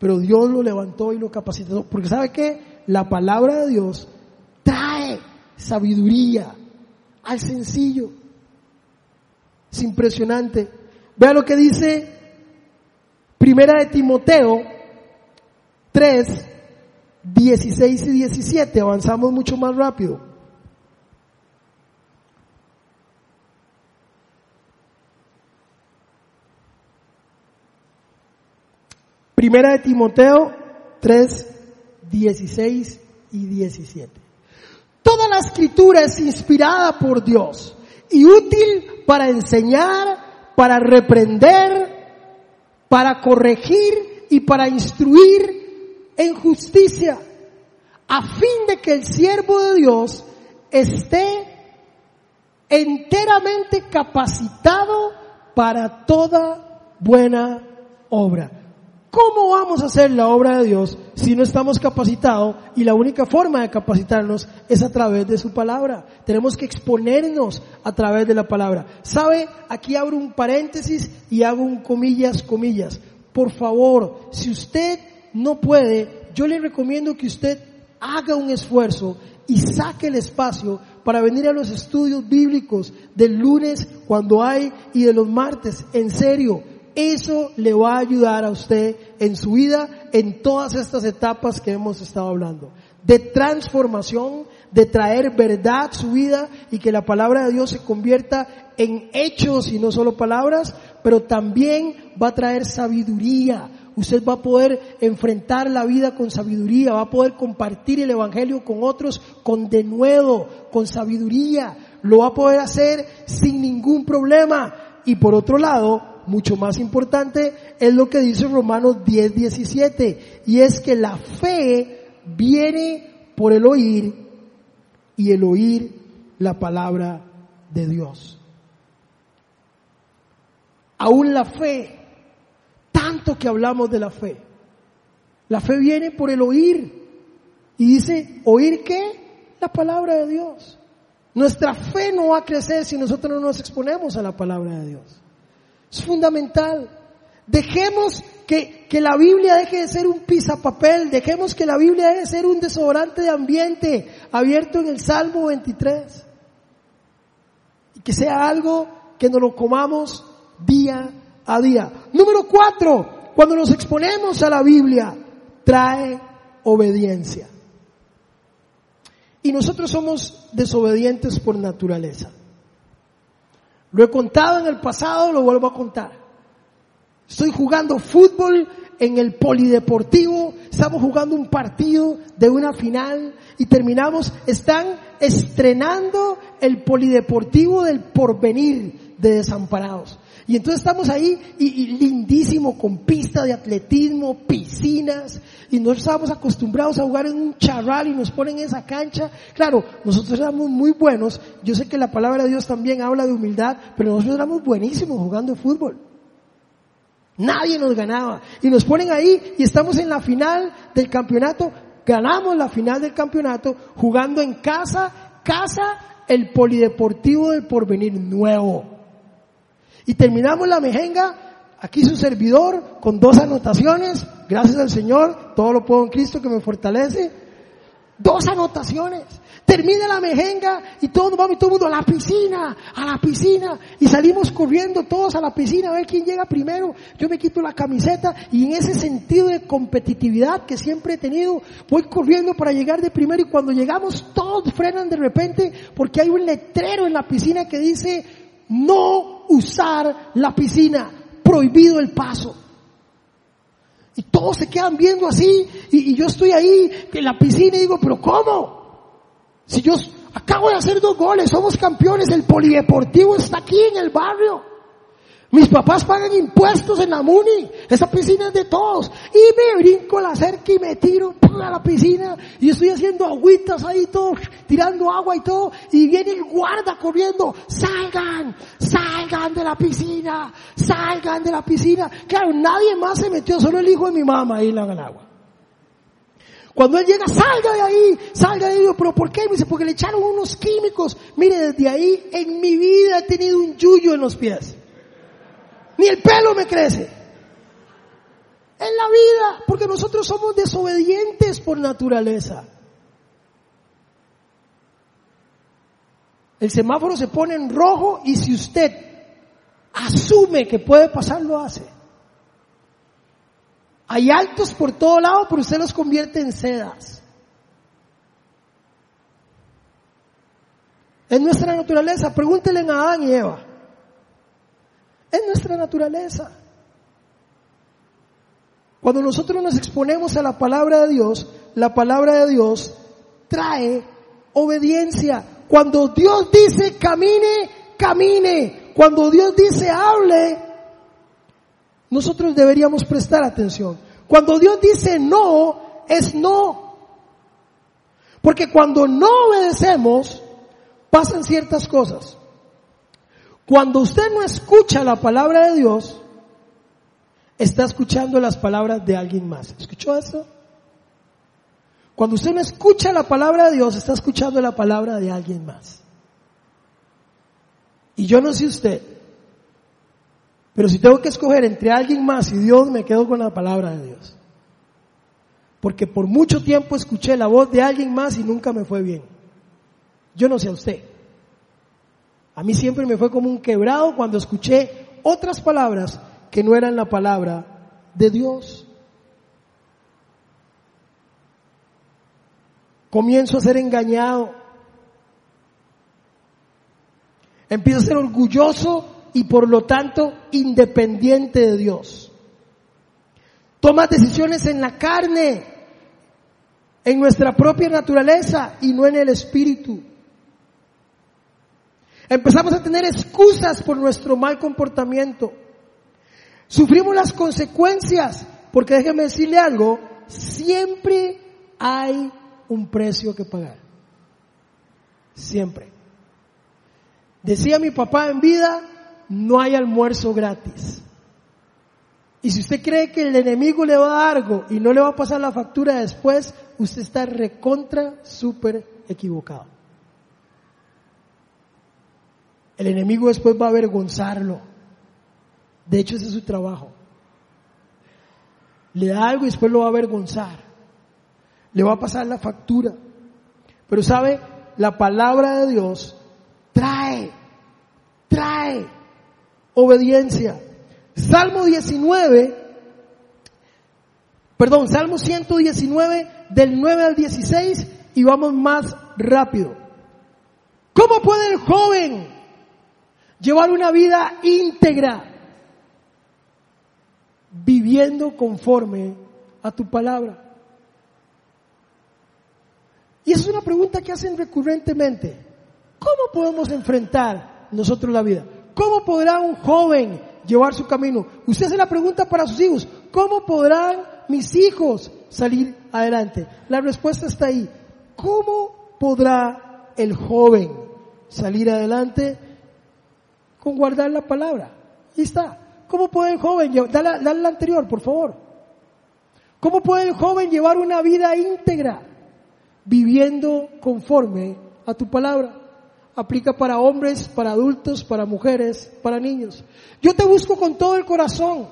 Pero Dios lo levantó y lo capacitó. Porque ¿sabe qué? La palabra de Dios trae sabiduría al sencillo. Es impresionante. Vea lo que dice Primera de Timoteo 3, 16 y 17. Avanzamos mucho más rápido. Primera de Timoteo 3, 16 y 17. Toda la escritura es inspirada por Dios y útil para enseñar, para reprender, para corregir y para instruir en justicia, a fin de que el siervo de Dios esté enteramente capacitado para toda buena obra. ¿Cómo vamos a hacer la obra de Dios si no estamos capacitados? Y la única forma de capacitarnos es a través de su palabra. Tenemos que exponernos a través de la palabra. ¿Sabe? Aquí abro un paréntesis y hago un comillas, comillas. Por favor, si usted no puede, yo le recomiendo que usted haga un esfuerzo y saque el espacio para venir a los estudios bíblicos del lunes cuando hay y de los martes. En serio, eso le va a ayudar a usted en su vida en todas estas etapas que hemos estado hablando. De transformación, de traer verdad su vida y que la palabra de Dios se convierta en hechos y no solo palabras, pero también va a traer sabiduría. Usted va a poder enfrentar la vida con sabiduría, va a poder compartir el Evangelio con otros con denuedo, con sabiduría. Lo va a poder hacer sin ningún problema. Y por otro lado, mucho más importante, es lo que dice Romanos 10, 17. Y es que la fe viene por el oír y el oír la palabra de Dios. Aún la fe, tanto que hablamos de la fe, la fe viene por el oír. Y dice, ¿oír qué? La palabra de Dios. Nuestra fe no va a crecer si nosotros no nos exponemos a la palabra de Dios. Es fundamental. Dejemos que, que, la Biblia deje de ser un pisapapel, dejemos que la Biblia deje de ser un desodorante de ambiente abierto en el Salmo 23. Y que sea algo que nos lo comamos día a día. Número cuatro, cuando nos exponemos a la Biblia, trae obediencia. Y nosotros somos desobedientes por naturaleza. Lo he contado en el pasado, lo vuelvo a contar. Estoy jugando fútbol en el polideportivo, estamos jugando un partido de una final y terminamos, están estrenando el polideportivo del porvenir de desamparados. Y entonces estamos ahí y, lindísimo con pista de atletismo, piscinas, y nosotros estábamos acostumbrados a jugar en un charral y nos ponen en esa cancha. Claro, nosotros éramos muy buenos, yo sé que la palabra de Dios también habla de humildad, pero nosotros éramos buenísimos jugando fútbol. Nadie nos ganaba. Y nos ponen ahí y estamos en la final del campeonato, ganamos la final del campeonato jugando en casa, casa, el polideportivo del porvenir nuevo. Y terminamos la mejenga, aquí su servidor, con dos anotaciones, gracias al Señor, todo lo puedo en Cristo que me fortalece. Dos anotaciones. Termina la mejenga y todos vamos y todo el mundo a la piscina, a la piscina. Y salimos corriendo todos a la piscina a ver quién llega primero. Yo me quito la camiseta y en ese sentido de competitividad que siempre he tenido, voy corriendo para llegar de primero y cuando llegamos todos frenan de repente porque hay un letrero en la piscina que dice no usar la piscina, prohibido el paso. Y todos se quedan viendo así y, yo estoy ahí en la piscina y digo, pero ¿cómo? Si yo acabo de hacer dos goles, somos campeones, el polideportivo está aquí en el barrio. Mis papás pagan impuestos en la MUNI. Esa piscina es de todos. Y me brinco la cerca y me tiro a la piscina. Y estoy haciendo agüitas ahí todo, tirando agua y todo. Y viene el guarda corriendo. Salgan, salgan de la piscina, salgan de la piscina. Claro, nadie más se metió, solo el hijo de mi mamá ahí en el agua. Cuando él llega, salga de ahí, salga de ahí. Pero ¿por qué? Me dice, porque le echaron unos químicos. Mire, desde ahí en mi vida he tenido un yuyo en los pies. Ni el pelo me crece. En la vida, porque nosotros somos desobedientes por naturaleza. El semáforo se pone en rojo y si usted asume que puede pasar, lo hace. Hay altos por todo lado, pero usted los convierte en sedas. Es nuestra naturaleza. Pregúntele a Adán y Eva. Es nuestra naturaleza. Cuando nosotros nos exponemos a la palabra de Dios, la palabra de Dios trae obediencia. Cuando Dios dice camine, camine. Cuando Dios dice hable, nosotros deberíamos prestar atención. Cuando Dios dice no, es no. Porque cuando no obedecemos, pasan ciertas cosas. Cuando usted no escucha la palabra de Dios, está escuchando las palabras de alguien más. ¿Escuchó eso? Cuando usted no escucha la palabra de Dios, está escuchando la palabra de alguien más. Y yo no sé usted, pero si tengo que escoger entre alguien más y Dios, me quedo con la palabra de Dios. Porque por mucho tiempo escuché la voz de alguien más y nunca me fue bien. Yo no sé a usted. A mí siempre me fue como un quebrado cuando escuché otras palabras que no eran la palabra de Dios. Comienzo a ser engañado. Empiezo a ser orgulloso y por lo tanto independiente de Dios. Tomas decisiones en la carne, en nuestra propia naturaleza y no en el espíritu. Empezamos a tener excusas por nuestro mal comportamiento. Sufrimos las consecuencias, porque déjeme decirle algo, siempre hay un precio que pagar. Siempre. Decía mi papá en vida, no hay almuerzo gratis. Y si usted cree que el enemigo le va a dar algo y no le va a pasar la factura después, usted está recontra súper equivocado. El enemigo después va a avergonzarlo. De hecho, ese es su trabajo. Le da algo y después lo va a avergonzar. Le va a pasar la factura. Pero sabe, la palabra de Dios trae, trae obediencia. Salmo 19, perdón, Salmo 119 del 9 al 16 y vamos más rápido. ¿Cómo puede el joven llevar una vida íntegra viviendo conforme a tu palabra? Y esa es una pregunta que hacen recurrentemente. ¿Cómo podemos enfrentar nosotros la vida? ¿Cómo podrá un joven llevar su camino? Usted hace la pregunta para sus hijos. ¿Cómo podrán mis hijos salir adelante? La respuesta está ahí. ¿Cómo podrá el joven salir adelante con guardar la palabra? Ahí está. ¿Cómo puede el joven, dale, dale la anterior, por favor. ¿Cómo puede el joven llevar una vida íntegra viviendo conforme a tu palabra? aplica para hombres, para adultos, para mujeres, para niños. Yo te busco con todo el corazón.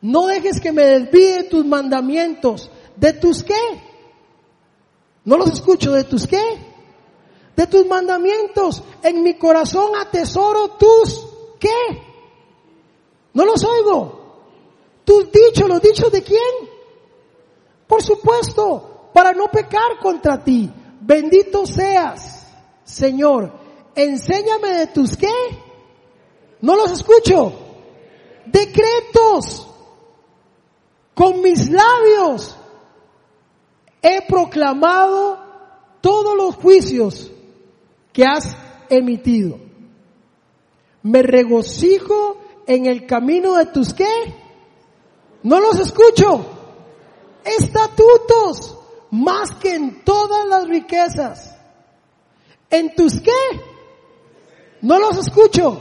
No dejes que me desvíe tus mandamientos. ¿De tus qué? No los escucho. ¿De tus qué? De tus mandamientos. En mi corazón atesoro tus qué? No los oigo. Tus dichos, los dichos de quién? Por supuesto, para no pecar contra ti. Bendito seas Señor, enséñame de tus qué. No los escucho. Decretos. Con mis labios he proclamado todos los juicios que has emitido. Me regocijo en el camino de tus qué. No los escucho. Estatutos más que en todas las riquezas ¿En tus qué? No los escucho.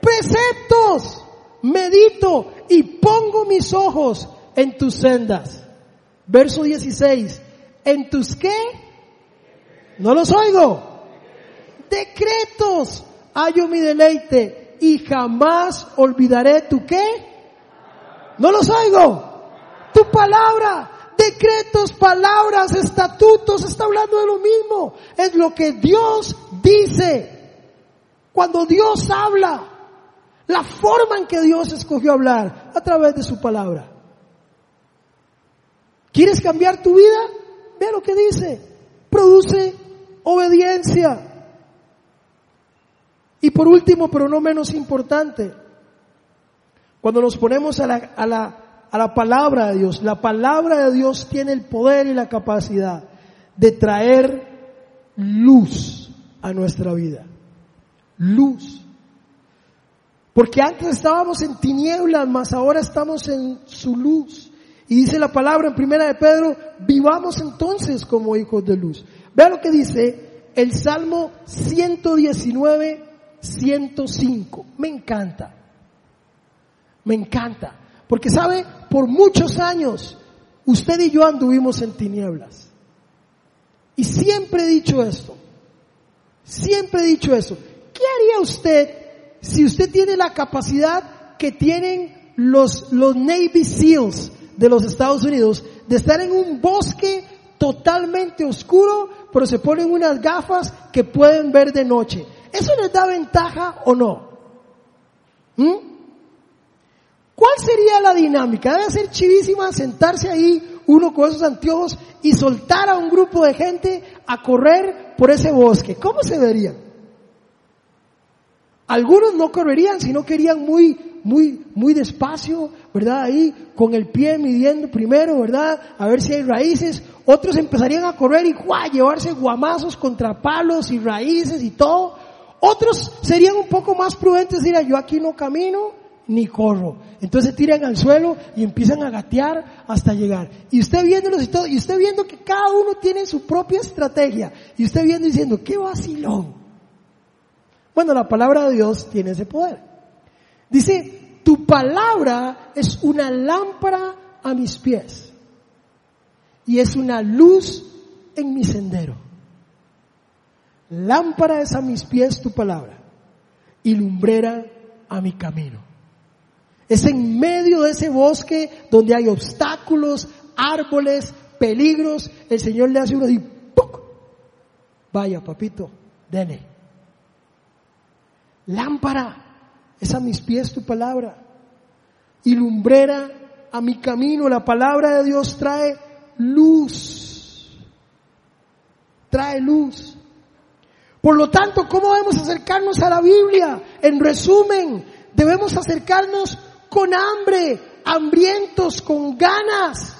Preceptos. Medito y pongo mis ojos en tus sendas. Verso 16. ¿En tus qué? No los oigo. Decretos. Hallo mi deleite y jamás olvidaré tu qué. No los oigo. Tu palabra decretos, palabras, estatutos, está hablando de lo mismo. Es lo que Dios dice. Cuando Dios habla, la forma en que Dios escogió hablar, a través de su palabra. ¿Quieres cambiar tu vida? Ve lo que dice. Produce obediencia. Y por último, pero no menos importante, cuando nos ponemos a la, a la a la palabra de Dios. La palabra de Dios tiene el poder y la capacidad de traer luz a nuestra vida. Luz. Porque antes estábamos en tinieblas, mas ahora estamos en su luz. Y dice la palabra en primera de Pedro, vivamos entonces como hijos de luz. Vea lo que dice el Salmo 119, 105. Me encanta. Me encanta. Porque sabe, por muchos años usted y yo anduvimos en tinieblas. Y siempre he dicho esto. Siempre he dicho eso. ¿Qué haría usted si usted tiene la capacidad que tienen los, los Navy SEALs de los Estados Unidos de estar en un bosque totalmente oscuro, pero se ponen unas gafas que pueden ver de noche? ¿Eso les da ventaja o no? ¿Mm? ¿Cuál sería la dinámica? Debe ser chivísima sentarse ahí uno con esos anteojos y soltar a un grupo de gente a correr por ese bosque. ¿Cómo se vería? Algunos no correrían, sino querían muy, muy, muy despacio, ¿verdad? Ahí con el pie midiendo primero, ¿verdad? A ver si hay raíces. Otros empezarían a correr y ¡guau! llevarse guamazos contra palos y raíces y todo. Otros serían un poco más prudentes, dirán, yo aquí no camino ni corro. Entonces tiran al suelo y empiezan a gatear hasta llegar. Y usted viéndolos y todo, y usted viendo que cada uno tiene su propia estrategia. Y usted viendo y diciendo, qué vacilón. Bueno, la palabra de Dios tiene ese poder. Dice, tu palabra es una lámpara a mis pies y es una luz en mi sendero. Lámpara es a mis pies tu palabra y lumbrera a mi camino. Es en medio de ese bosque donde hay obstáculos, árboles, peligros. El Señor le hace uno y ¡puc! Vaya, papito, dele. Lámpara es a mis pies tu palabra. Y lumbrera a mi camino. La palabra de Dios trae luz. Trae luz. Por lo tanto, ¿cómo debemos acercarnos a la Biblia? En resumen, debemos acercarnos con hambre, hambrientos, con ganas,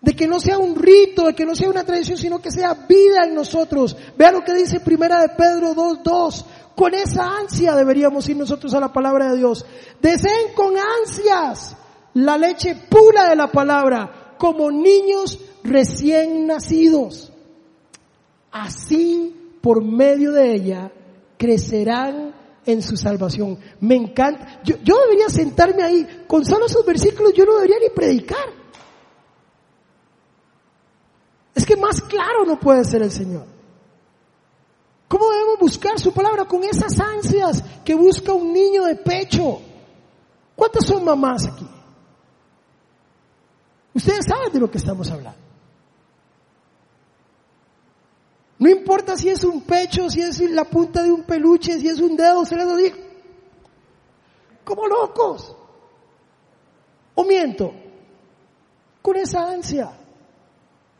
de que no sea un rito, de que no sea una tradición, sino que sea vida en nosotros. Vea lo que dice Primera de Pedro 2.2. Con esa ansia deberíamos ir nosotros a la palabra de Dios. Deseen con ansias la leche pura de la palabra, como niños recién nacidos. Así, por medio de ella, crecerán en su salvación. Me encanta. Yo, yo debería sentarme ahí. Con solo esos versículos yo no debería ni predicar. Es que más claro no puede ser el Señor. ¿Cómo debemos buscar su palabra? Con esas ansias que busca un niño de pecho. ¿Cuántas son mamás aquí? Ustedes saben de lo que estamos hablando. No importa si es un pecho, si es la punta de un peluche, si es un dedo, se les digo. Como locos. O miento. Con esa ansia.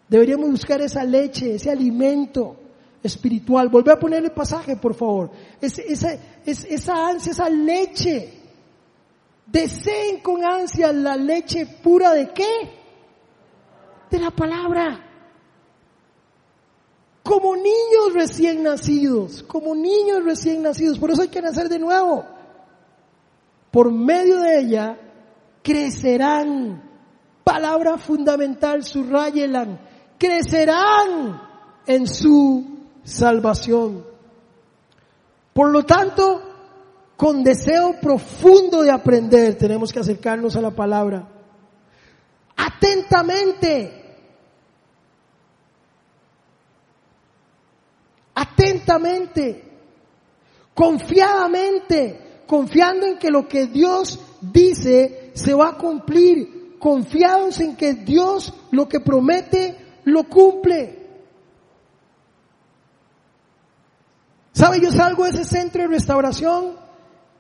Deberíamos buscar esa leche, ese alimento espiritual. Volvé a poner el pasaje, por favor. Es, esa, es, esa ansia, esa leche. Deseen con ansia la leche pura de qué? De la palabra como niños recién nacidos, como niños recién nacidos. Por eso hay que nacer de nuevo. Por medio de ella crecerán. Palabra fundamental, subrayelan. Crecerán en su salvación. Por lo tanto, con deseo profundo de aprender, tenemos que acercarnos a la palabra. Atentamente, atentamente, confiadamente, confiando en que lo que Dios dice se va a cumplir, confiados en que Dios lo que promete lo cumple. ¿Sabe? Yo salgo de ese centro de restauración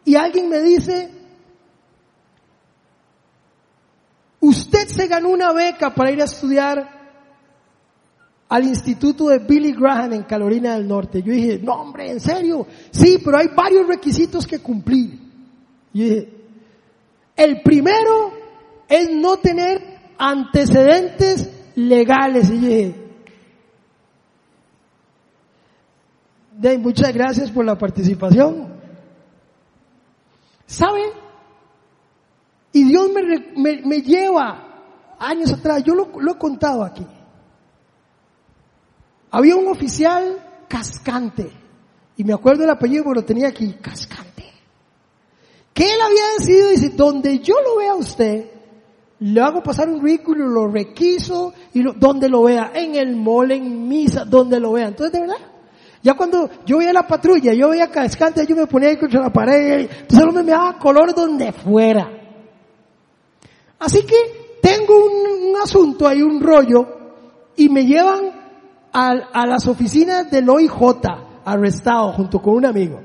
y alguien me dice, usted se ganó una beca para ir a estudiar al instituto de Billy Graham en Carolina del Norte. Yo dije, no hombre, en serio, sí, pero hay varios requisitos que cumplir. Y dije, el primero es no tener antecedentes legales. Y dije, de, muchas gracias por la participación. ¿Sabe? Y Dios me, me, lleva años atrás, yo lo he contado aquí. Había un oficial cascante, y me acuerdo el apellido porque lo tenía aquí, cascante, que él había decidido, dice, donde yo lo vea a usted, le hago pasar un ridículo, lo requiso, y donde lo vea, en el mole, en misa, donde lo vea. Entonces, de verdad, ya cuando yo veía la patrulla, yo veía cascante, yo me ponía ahí contra la pared, entonces me daba color donde fuera. Así que tengo un, un asunto ahí, un rollo, y me llevan a, las oficinas del OIJ, arrestado junto con un amigo.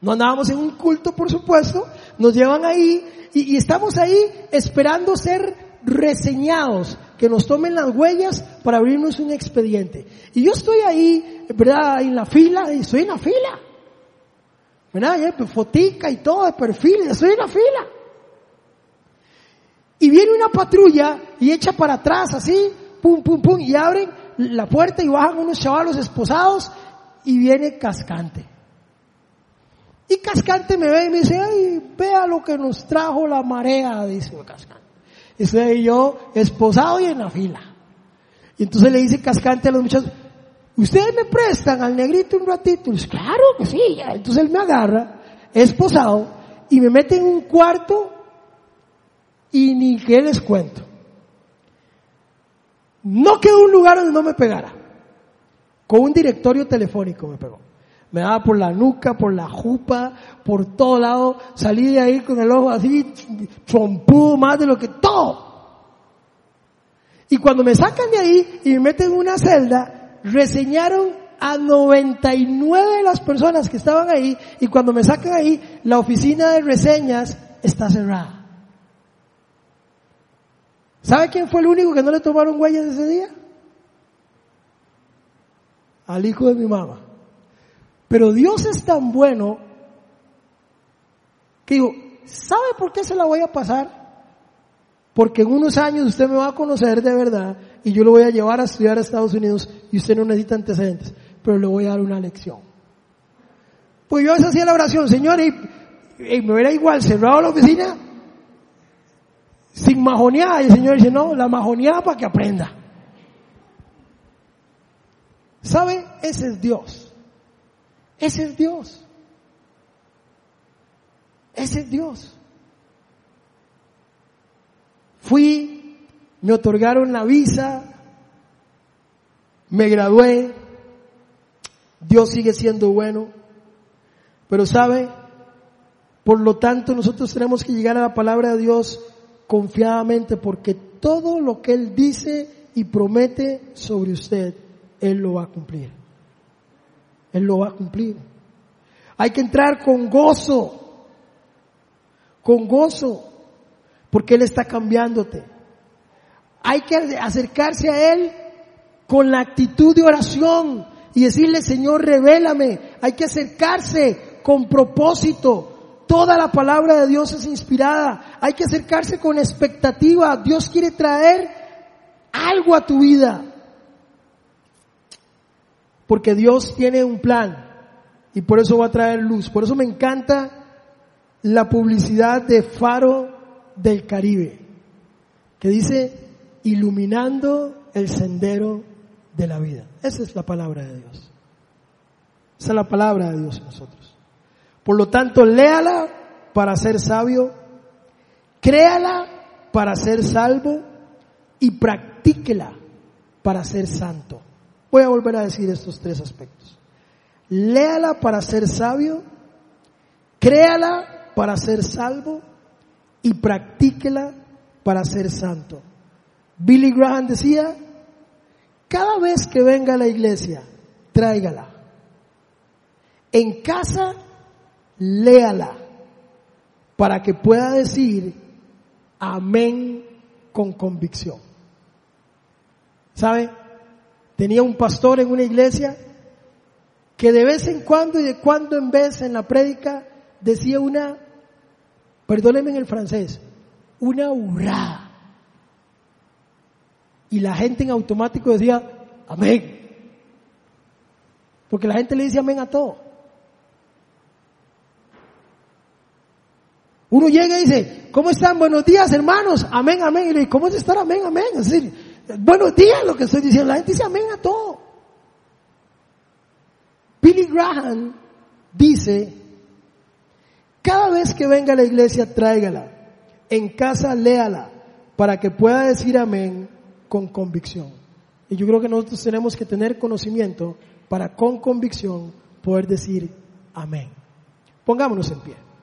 No andábamos en un culto, por supuesto, nos llevan ahí y, estamos ahí esperando ser reseñados, que nos tomen las huellas para abrirnos un expediente. Y yo estoy ahí, ¿verdad? En la fila, y estoy en la fila. ¿Verdad? Ya, pues, fotica y todo de perfil, estoy en la fila. Y viene una patrulla y echa para atrás así, pum, pum, pum, y abren la puerta y bajan unos chavalos esposados y viene Cascante. Y Cascante me ve y me dice, ay, vea lo que nos trajo la marea, dice Cascante. Estoy yo esposado y en la fila. Y entonces le dice Cascante a los muchachos, ¿ustedes me prestan al negrito un ratito? Y dice, claro que sí. Entonces él me agarra, esposado, y me mete en un cuarto y ni qué les cuento. No quedó un lugar donde no me pegara. Con un directorio telefónico me pegó. Me daba por la nuca, por la jupa, por todo lado. Salí de ahí con el ojo así, trompudo más de lo que todo. Y cuando me sacan de ahí y me meten en una celda, reseñaron a 99 de las personas que estaban ahí y cuando me sacan ahí, la oficina de reseñas está cerrada. ¿Sabe quién fue el único que no le tomaron huellas ese día? Al hijo de mi mamá. Pero Dios es tan bueno que dijo, ¿sabe por qué se la voy a pasar? Porque en unos años usted me va a conocer de verdad y yo lo voy a llevar a estudiar a Estados Unidos y usted no necesita antecedentes, pero le voy a dar una lección. Pues yo hacía la oración, Señor, y, y me hubiera igual cerrado la oficina sin majonear. Y el Señor dice, no, la majoneada para que aprenda. ¿Sabe? Ese es Dios. Ese es Dios. Ese es Dios. Fui, me otorgaron la visa, me gradué, Dios sigue siendo bueno, pero sabe, por lo tanto nosotros tenemos que llegar a la palabra de Dios confiadamente porque todo lo que Él dice y promete sobre usted, Él lo va a cumplir. Él lo va a cumplir. Hay que entrar con gozo, con gozo, porque Él está cambiándote. Hay que acercarse a Él con la actitud de oración y decirle, Señor, revélame. Hay que acercarse con propósito, Toda la palabra de Dios es inspirada. Hay que acercarse con expectativa. Dios quiere traer algo a tu vida. Porque Dios tiene un plan y por eso va a traer luz. Por eso me encanta la publicidad de Faro del Caribe, que dice, iluminando el sendero de la vida. Esa es la palabra de Dios. Esa es la palabra de Dios en nosotros. Por lo tanto, léala para ser sabio, créala para ser salvo y practíquela para ser santo. Voy a volver a decir estos tres aspectos. Léala para ser sabio, créala para ser salvo y practíquela para ser santo. Billy Graham decía, cada vez que venga a la iglesia, tráigala. En casa léala para que pueda decir amén con convicción. ¿Sabe? Tenía un pastor en una iglesia que de vez en cuando y de cuando en vez en la prédica decía una, perdónenme en el francés, una hurra. Y la gente en automático decía, amén. Porque la gente le dice amén a todo. Uno llega y dice, ¿cómo están? Buenos días, hermanos. Amén, amén. Y le dice, ¿cómo es estar? Amén, amén. Es decir, buenos días lo que estoy diciendo. La gente dice amén a todo. Billy Graham dice, cada vez que venga a la iglesia, tráigala. En casa, léala para que pueda decir amén con convicción. Y yo creo que nosotros tenemos que tener conocimiento para con convicción poder decir amén. Pongámonos en pie.